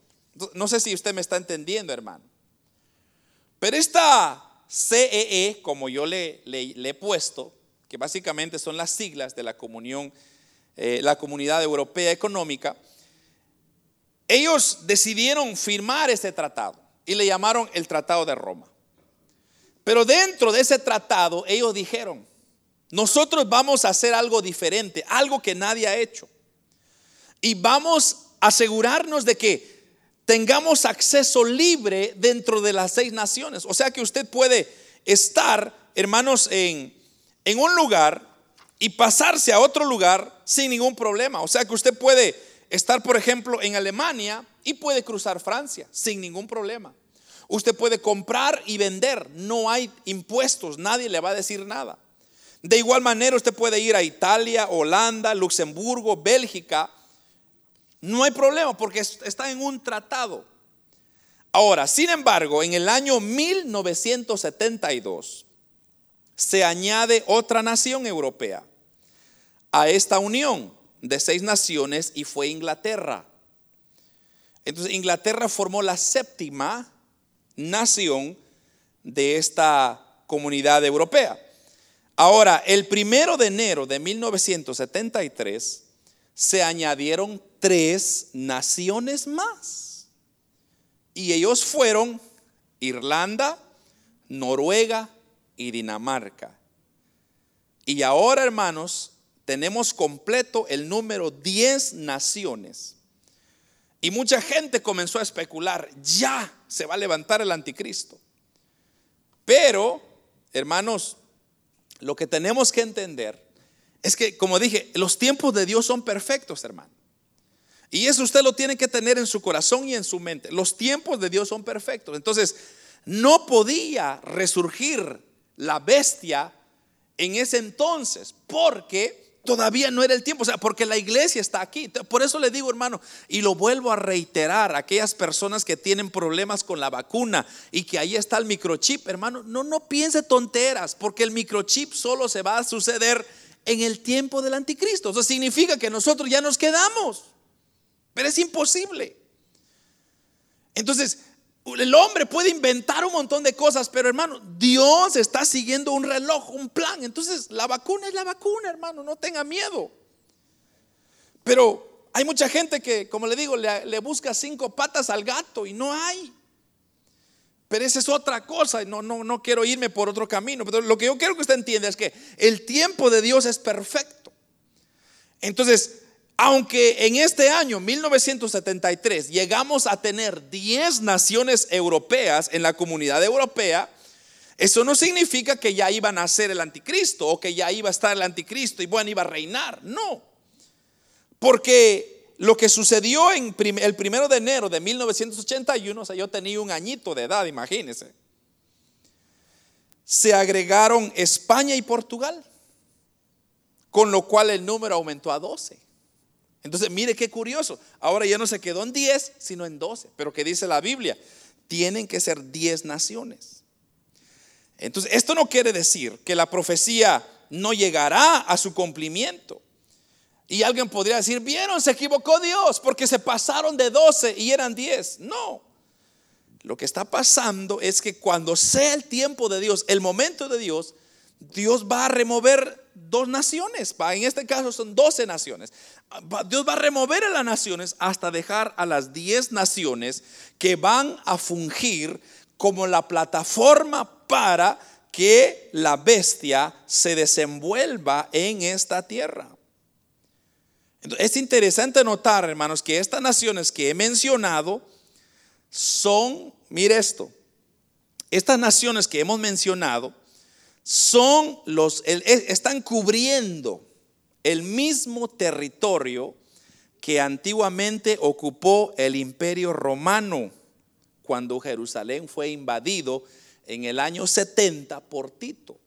No sé si usted me está entendiendo, hermano. Pero esta CEE, e, como yo le, he puesto, que básicamente son las siglas de la comunión, eh, la comunidad europea económica, ellos decidieron firmar ese tratado y le llamaron el Tratado de Roma. Pero dentro de ese tratado ellos dijeron, nosotros vamos a hacer algo diferente, algo que nadie ha hecho. Y vamos a asegurarnos de que tengamos acceso libre dentro de las seis naciones. O sea que usted puede estar, hermanos, en, en un lugar y pasarse a otro lugar sin ningún problema. O sea que usted puede estar, por ejemplo, en Alemania y puede cruzar Francia sin ningún problema. Usted puede comprar y vender, no hay impuestos, nadie le va a decir nada. De igual manera, usted puede ir a Italia, Holanda, Luxemburgo, Bélgica no hay problema porque está en un tratado. Ahora, sin embargo, en el año 1972 se añade otra nación europea a esta unión de seis naciones y fue Inglaterra. Entonces Inglaterra formó la séptima nación de esta comunidad europea. Ahora, el primero de enero de 1973 se añadieron tres naciones más. Y ellos fueron Irlanda, Noruega y Dinamarca. Y ahora, hermanos, tenemos completo el número 10 naciones. Y mucha gente comenzó a especular, ya se va a levantar el anticristo. Pero, hermanos, lo que tenemos que entender es que, como dije, los tiempos de Dios son perfectos, hermano. Y eso usted lo tiene que tener en su corazón y en su mente. Los tiempos de Dios son perfectos. Entonces, no podía resurgir la bestia en ese entonces porque todavía no era el tiempo. O sea, porque la iglesia está aquí. Por eso le digo, hermano, y lo vuelvo a reiterar, aquellas personas que tienen problemas con la vacuna y que ahí está el microchip, hermano, no, no piense tonteras, porque el microchip solo se va a suceder en el tiempo del anticristo. Eso significa que nosotros ya nos quedamos. Pero es imposible. Entonces, el hombre puede inventar un montón de cosas, pero hermano, Dios está siguiendo un reloj, un plan. Entonces, la vacuna es la vacuna, hermano, no tenga miedo. Pero Hay mucha gente que, como le digo, le, busca cinco patas al gato y no hay. Pero esa es otra cosa, no, no, no quiero irme por otro camino. Pero lo que yo quiero que usted entienda es que el tiempo de Dios es perfecto. Entonces, aunque en este año, 1973, llegamos a tener 10 naciones europeas en la comunidad europea, eso no significa que ya iba a nacer el anticristo o que ya iba a estar el anticristo y bueno, iba a reinar. No. Porque lo que sucedió en el primero de enero de 1981, o sea, yo tenía un añito de edad, imagínense. Se agregaron España y Portugal, con lo cual el número aumentó a 12. Entonces, mire qué curioso. Ahora ya no se quedó en 10, sino en 12. Pero que dice la Biblia, tienen que ser 10 naciones. Entonces, esto no quiere decir que la profecía no llegará a su cumplimiento. Y alguien podría decir, vieron, se equivocó Dios porque se pasaron de 12 y eran 10. No. Lo que está pasando es que cuando sea el tiempo de Dios, el momento de Dios, Dios va a remover dos naciones. En este caso son 12 naciones. Dios va a remover a las naciones hasta dejar a las 10 naciones que van a fungir como la plataforma para que la bestia se desenvuelva en esta tierra. Es interesante notar, hermanos, que estas naciones que he mencionado son, mire esto, estas naciones que hemos mencionado son los, están cubriendo el mismo territorio que antiguamente ocupó el imperio romano cuando Jerusalén fue invadido en el año 70 por Tito.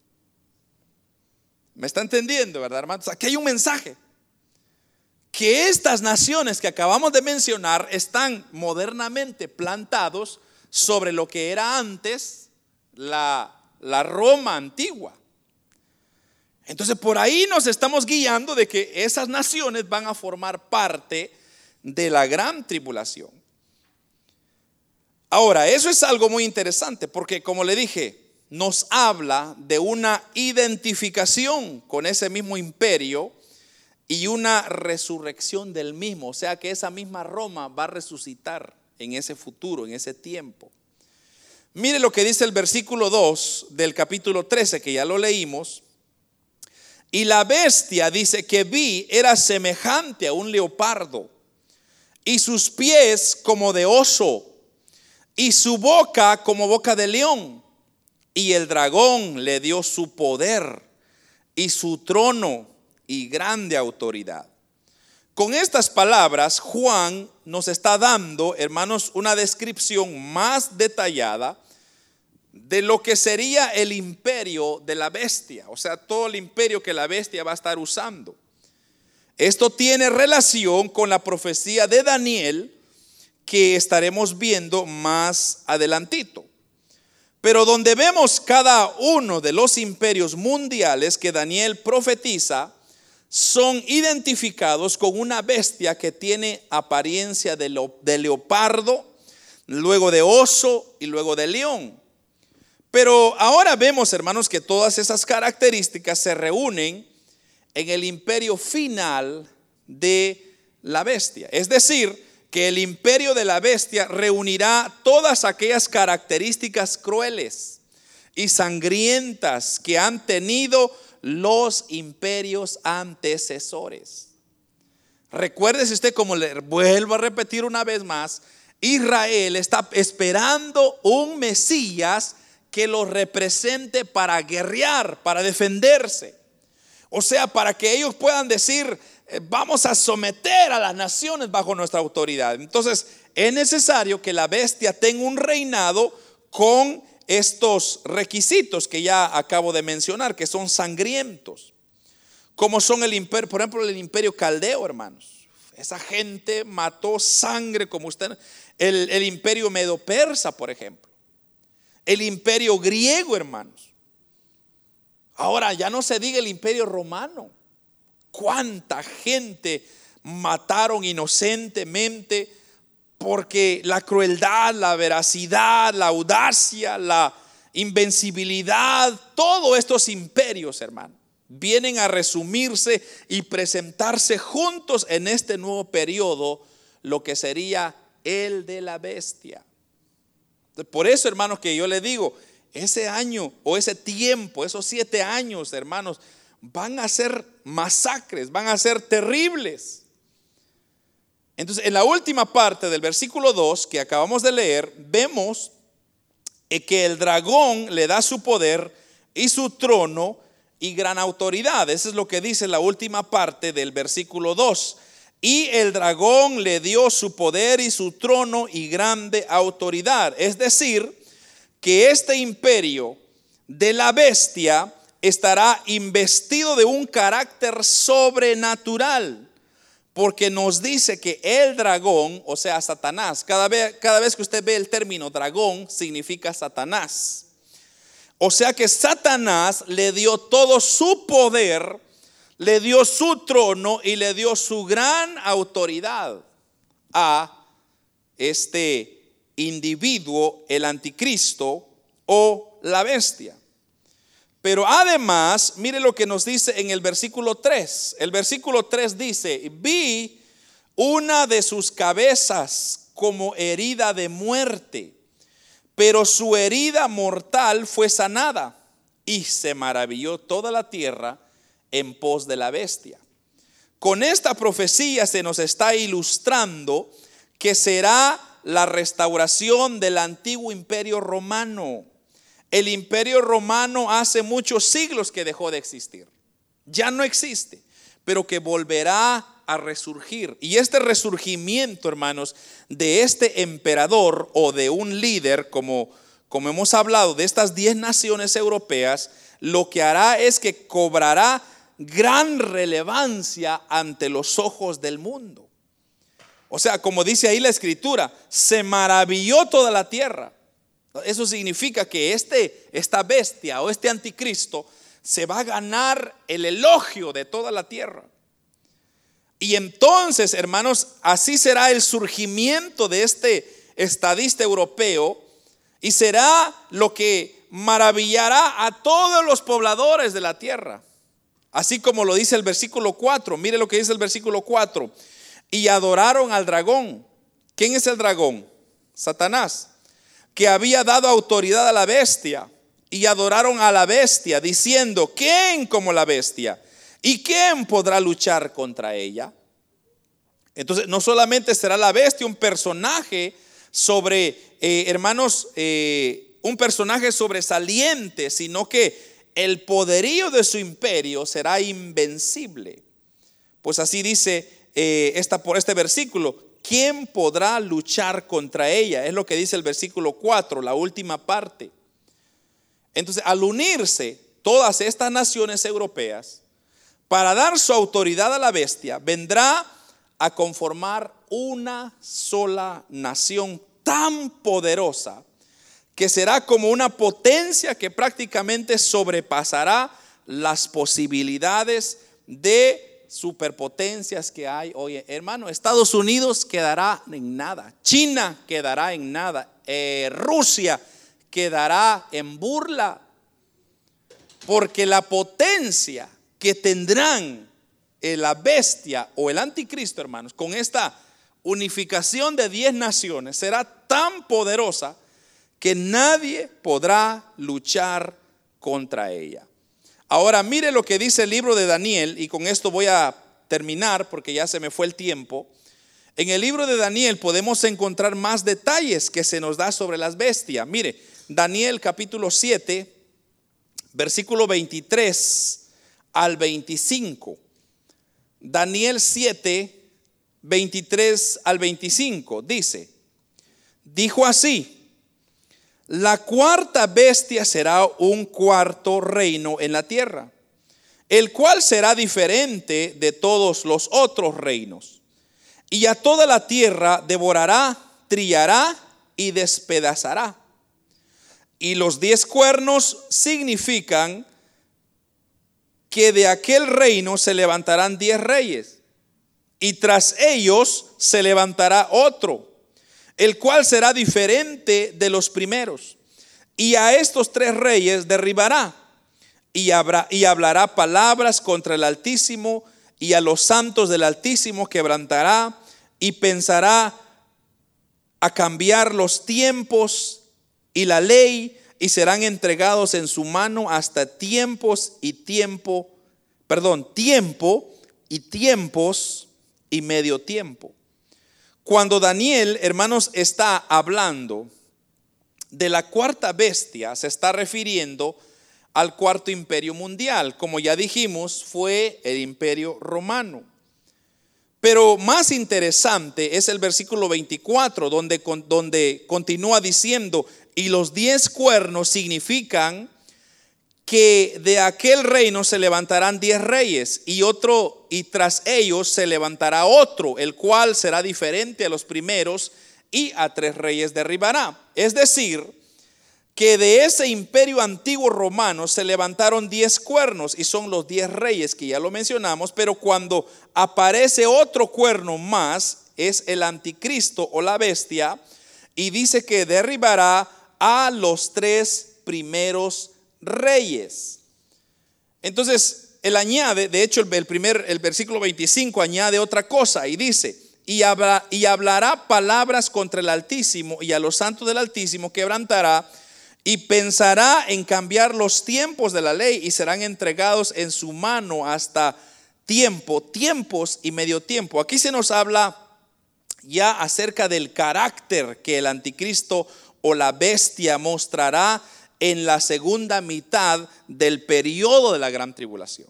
¿Me está entendiendo, verdad, hermanos? Aquí hay un mensaje que estas naciones que acabamos de mencionar están modernamente plantados sobre lo que era antes la, la Roma antigua. Entonces por ahí nos estamos guiando de que esas naciones van a formar parte de la gran tribulación. Ahora, eso es algo muy interesante porque como le dije, nos habla de una identificación con ese mismo imperio y una resurrección del mismo. O sea que esa misma Roma va a resucitar en ese futuro, en ese tiempo. Mire lo que dice el versículo 2 del capítulo 13, que ya lo leímos. Y la bestia, dice, que vi era semejante a un leopardo, y sus pies como de oso, y su boca como boca de león. Y el dragón le dio su poder y su trono y grande autoridad. Con estas palabras, Juan nos está dando, hermanos, una descripción más detallada de lo que sería el imperio de la bestia, o sea, todo el imperio que la bestia va a estar usando. Esto tiene relación con la profecía de Daniel que estaremos viendo más adelantito. Pero donde vemos cada uno de los imperios mundiales que Daniel profetiza, son identificados con una bestia que tiene apariencia de, leopardo, luego de oso y luego de león. Pero ahora vemos, hermanos, que todas esas características se reúnen en el imperio final de la bestia. Es decir, que el imperio de la bestia reunirá todas aquellas características crueles y sangrientas que han tenido los imperios antecesores. Recuérdese usted, como le vuelvo a repetir una vez más, Israel está esperando un Mesías que lo represente para guerrear, para defenderse. O sea, para que ellos puedan decir, eh, vamos a someter a las naciones bajo nuestra autoridad. Entonces, es necesario que la bestia tenga un reinado con estos requisitos que ya acabo de mencionar, que son sangrientos, como son el imperio, por ejemplo, el imperio caldeo, hermanos. Esa gente mató sangre como usted, el, el imperio medo-persa, por ejemplo, el imperio griego, hermanos. Ahora ya no se diga el imperio romano. ¿Cuánta gente mataron inocentemente? porque la crueldad, la veracidad, la audacia, la invencibilidad, todos estos imperios, hermano, vienen a resumirse y presentarse juntos en este nuevo periodo, lo que sería el de la bestia. Por eso, hermanos, que yo le digo, ese año o ese tiempo, esos siete años, hermanos, van a ser masacres, van a ser terribles. Entonces, en la última parte del versículo 2 que acabamos de leer, vemos que el dragón le da su poder y su trono y gran autoridad. Eso es lo que dice la última parte del versículo 2. Y el dragón le dio su poder y su trono y grande autoridad. Es decir, que este imperio de la bestia estará investido de un carácter sobrenatural. Porque nos dice que el dragón, o sea, Satanás, cada vez, cada vez que usted ve el término dragón, significa Satanás. O sea que Satanás le dio todo su poder, le dio su trono y le dio su gran autoridad a este individuo, el anticristo o la bestia. Pero además, mire lo que nos dice en el versículo 3. El versículo 3 dice, vi una de sus cabezas como herida de muerte pero su herida mortal fue sanada y se maravilló toda la tierra en pos de la bestia. Con esta profecía se nos está ilustrando que será la restauración del antiguo imperio romano. El imperio romano hace muchos siglos que dejó de existir. Ya no existe, pero que volverá a resurgir. Y este resurgimiento, hermanos, de este emperador o de un líder, como, como hemos hablado, de estas diez naciones europeas, lo que hará es que cobrará gran relevancia ante los ojos del mundo. O sea, como dice ahí la escritura, se maravilló toda la tierra. Eso significa que este, esta bestia o este anticristo se va a ganar el elogio de toda la tierra. Y entonces, hermanos, así será el surgimiento de este estadista europeo y será lo que maravillará a todos los pobladores de la tierra. Así como lo dice el versículo 4. Mire lo que dice el versículo 4. Y adoraron al dragón. ¿Quién es el dragón? Satanás. Que había dado autoridad a la bestia. Y adoraron a la bestia diciendo, ¿quién como la bestia? ¿Y quién podrá luchar contra ella? Entonces, no solamente será la bestia un personaje sobre, eh, hermanos, eh, un personaje sobresaliente, sino que el poderío de su imperio será invencible. Pues así dice eh, por este versículo, ¿quién podrá luchar contra ella? Es lo que dice el versículo 4, la última parte. Entonces, al unirse todas estas naciones europeas, para dar su autoridad a la bestia, vendrá a conformar una sola nación tan poderosa que será como una potencia que prácticamente sobrepasará las posibilidades de superpotencias que hay hoy. Hermano, Estados Unidos quedará en nada, China quedará en nada, eh, Rusia quedará en burla, porque la potencia que tendrán la bestia o el anticristo, hermanos, con esta unificación de diez naciones, será tan poderosa que nadie podrá luchar contra ella. Ahora mire lo que dice el libro de Daniel, y con esto voy a terminar porque ya se me fue el tiempo. En el libro de Daniel podemos encontrar más detalles que se nos da sobre las bestias. Mire, Daniel capítulo 7, versículo 23 al 25. Daniel 7, 23 al 25 dice, dijo así, la cuarta bestia será un cuarto reino en la tierra, el cual será diferente de todos los otros reinos. Y a toda la tierra devorará, trillará y despedazará. Y los diez cuernos significan que de aquel reino se levantarán diez reyes, y tras ellos se levantará otro, el cual será diferente de los primeros. Y a estos tres reyes derribará, y, habrá, y hablará palabras contra el Altísimo y a los santos del Altísimo quebrantará y pensará a cambiar los tiempos y la ley y serán entregados en su mano hasta tiempos y tiempo, perdón, tiempo y tiempos y medio tiempo. Cuando Daniel, hermanos, está hablando de la cuarta bestia, se está refiriendo al cuarto imperio mundial. Como ya dijimos, fue el imperio romano. Pero más interesante es el versículo 24, donde, donde continúa diciendo, y los diez cuernos significan que de aquel reino se levantarán diez reyes y otro, y tras ellos se levantará otro, el cual será diferente a los primeros y a tres reyes derribará. Es decir, que de ese imperio antiguo romano se levantaron diez cuernos y son los diez reyes que ya lo mencionamos, pero cuando aparece otro cuerno más, es el anticristo o la bestia, y dice que derribará a los tres primeros reyes. Entonces, él añade, de hecho el, primer, el versículo 25 añade otra cosa y dice, y, y hablará palabras contra el Altísimo y a los santos del Altísimo quebrantará y pensará en cambiar los tiempos de la ley y serán entregados en su mano hasta tiempo, tiempos y medio tiempo. Aquí se nos habla ya acerca del carácter que el anticristo o la bestia mostrará en la segunda mitad del periodo de la gran tribulación.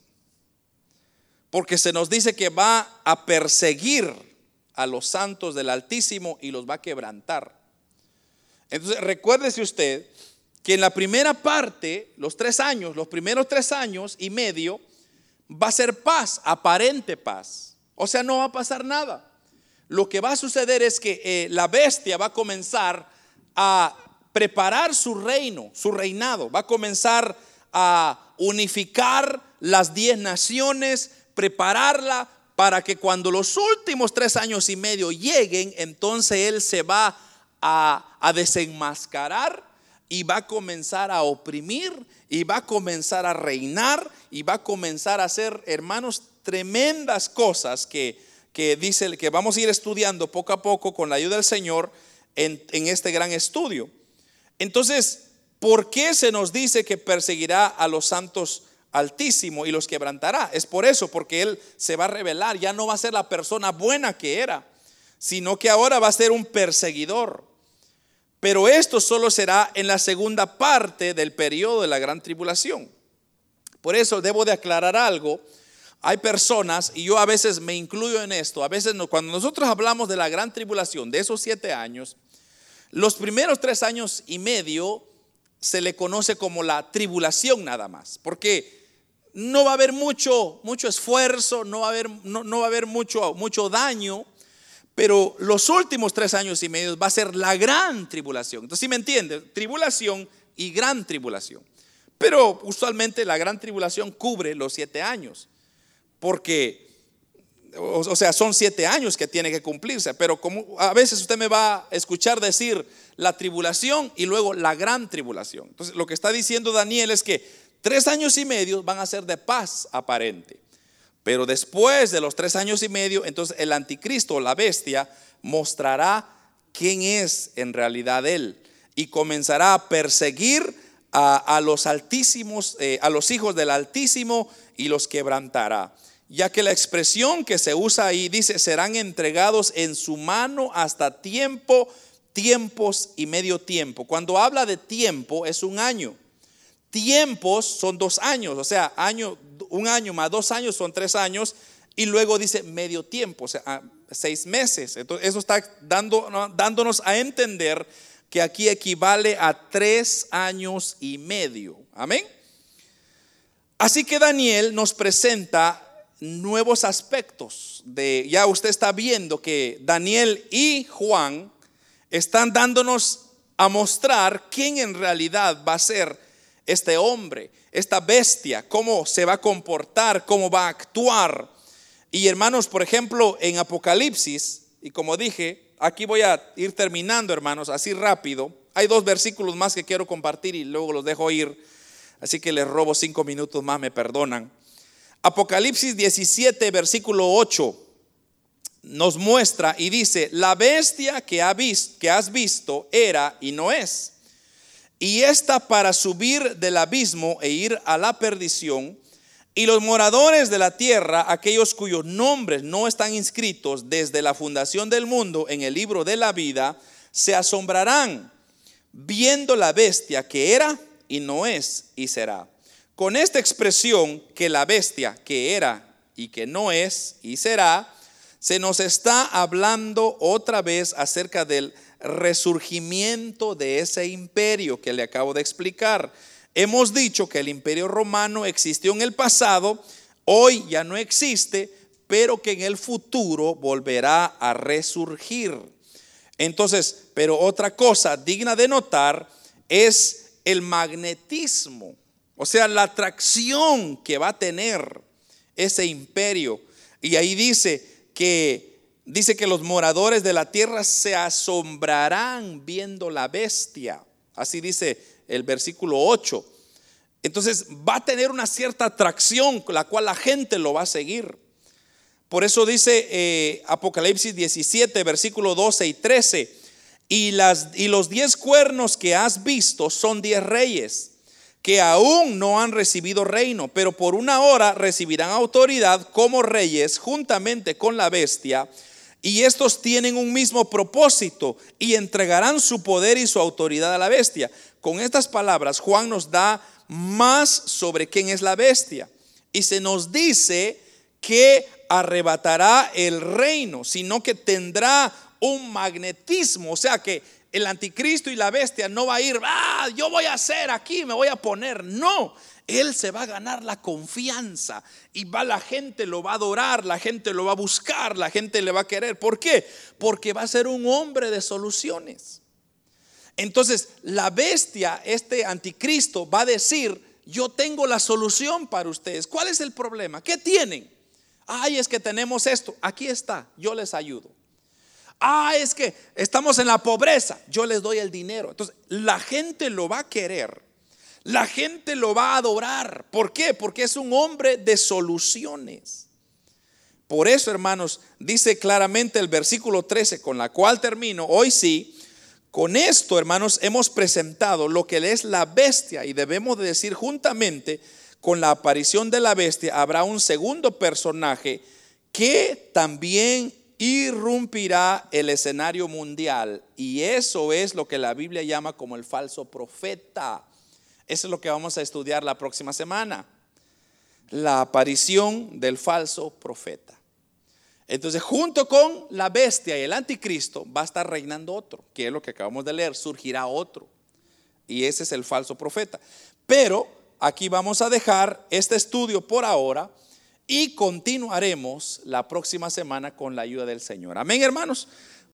Porque se nos dice que va a perseguir a los santos del Altísimo y los va a quebrantar. Entonces, recuérdese usted que en la primera parte, los tres años, los primeros tres años y medio, va a ser paz, aparente paz. O sea, no va a pasar nada. Lo que va a suceder es que eh, la bestia va a comenzar a preparar su reino, su reinado, va a comenzar a unificar las diez naciones, prepararla para que cuando los últimos tres años y medio lleguen, entonces Él se va a, desenmascarar y va a comenzar a oprimir y va a comenzar a reinar y va a comenzar a hacer, hermanos, tremendas cosas que, que dice que vamos a ir estudiando poco a poco con la ayuda del Señor en este gran estudio. Entonces, ¿por qué se nos dice que perseguirá a los santos altísimo y los quebrantará? Es por eso, porque Él se va a revelar, ya no va a ser la persona buena que era, sino que ahora va a ser un perseguidor. Pero esto solo será en la segunda parte del periodo de la gran tribulación. Por eso debo de aclarar algo. Hay personas, y yo a veces me incluyo en esto, a veces cuando nosotros hablamos de la gran tribulación, de esos siete años, los primeros tres años y medio se le conoce como la tribulación nada más, porque no va a haber mucho, mucho esfuerzo, no va a haber, no, no va a haber mucho, mucho daño, pero los últimos tres años y medio va a ser la gran tribulación. Entonces, si me entiende, tribulación y gran tribulación. Pero usualmente la gran tribulación cubre los siete años, porque, o, sea, son siete años que tiene que cumplirse, pero como a veces usted me va a escuchar decir la tribulación y luego la gran tribulación. Entonces, lo que está diciendo Daniel es que tres años y medio van a ser de paz aparente. Pero después de los tres años y medio, entonces el anticristo, la bestia, mostrará quién es en realidad él y comenzará a perseguir a, los altísimos, eh, a los hijos del Altísimo y los quebrantará. Ya que la expresión que se usa ahí dice, serán entregados en su mano hasta tiempo, tiempos y medio tiempo. Cuando habla de tiempo es un año. Tiempos son dos años, o sea, año, un año más dos años son tres años, y luego dice medio tiempo, o sea, ah, seis meses. Entonces, eso está dando, dándonos a entender que aquí equivale a tres años y medio. Amén. Así que Daniel nos presenta nuevos aspectos de, ya usted está viendo que Daniel y Juan están dándonos a mostrar quién en realidad va a ser este hombre, esta bestia, cómo se va a comportar, cómo va a actuar. Y hermanos, por ejemplo, en Apocalipsis, y como dije, aquí voy a ir terminando, hermanos, así rápido. Hay dos versículos más que quiero compartir y luego los dejo ir. Así que les robo cinco minutos más, me perdonan. Apocalipsis 17, versículo 8, nos muestra y dice, la bestia que, que has visto era y no es. Y esta para subir del abismo e ir a la perdición. Y los moradores de la tierra, aquellos cuyos nombres no están inscritos desde la fundación del mundo en el libro de la vida, se asombrarán viendo la bestia que era y no es y será. Con esta expresión que la bestia que era y que no es y será, se nos está hablando otra vez acerca del resurgimiento de ese imperio que le acabo de explicar. Hemos dicho que el imperio romano existió en el pasado, hoy ya no existe, pero que en el futuro volverá a resurgir. Entonces, pero otra cosa digna de notar es el magnetismo, o sea, la atracción que va a tener ese imperio. Y ahí dice que dice que los moradores de la tierra se asombrarán viendo la bestia. Así dice el versículo 8. Entonces va a tener una cierta atracción con la cual la gente lo va a seguir. Por eso dice eh, Apocalipsis 17, versículo 12 y 13 y, las, y los diez cuernos que has visto son diez reyes que aún no han recibido reino, pero por una hora recibirán autoridad como reyes juntamente con la bestia. Y estos tienen un mismo propósito y entregarán su poder y su autoridad a la bestia. Con estas palabras, Juan nos da más sobre quién es la bestia. Y se nos dice que arrebatará el reino, sino que tendrá un magnetismo, o sea que el anticristo y la bestia no va a ir, ah, yo voy a hacer aquí, me voy a poner, no, él se va a ganar la confianza y va la gente lo va a adorar, la gente lo va a buscar, la gente le va a querer. ¿Por qué? Porque va a ser un hombre de soluciones. Entonces, la bestia, este anticristo, va a decir, yo tengo la solución para ustedes. ¿Cuál es el problema? ¿Qué tienen? Ay, es que tenemos esto. Aquí está, yo les ayudo. Ah, es que estamos en la pobreza, yo les doy el dinero. Entonces, la gente lo va a querer, la gente lo va a adorar. ¿Por qué? Porque es un hombre de soluciones. Por eso, hermanos, dice claramente el versículo 13, con la cual termino, hoy sí, con esto, hermanos, hemos presentado lo que es la bestia y debemos decir juntamente con la aparición de la bestia habrá un segundo personaje que también irrumpirá el escenario mundial y eso es lo que la Biblia llama como el falso profeta. Eso es lo que vamos a estudiar la próxima semana. La aparición del falso profeta. Entonces, junto con la bestia y el anticristo va a estar reinando otro, que es lo que acabamos de leer, surgirá otro. Y ese es el falso profeta. Pero aquí vamos a dejar este estudio por ahora y continuaremos la próxima semana con la ayuda del Señor. Amén, hermanos.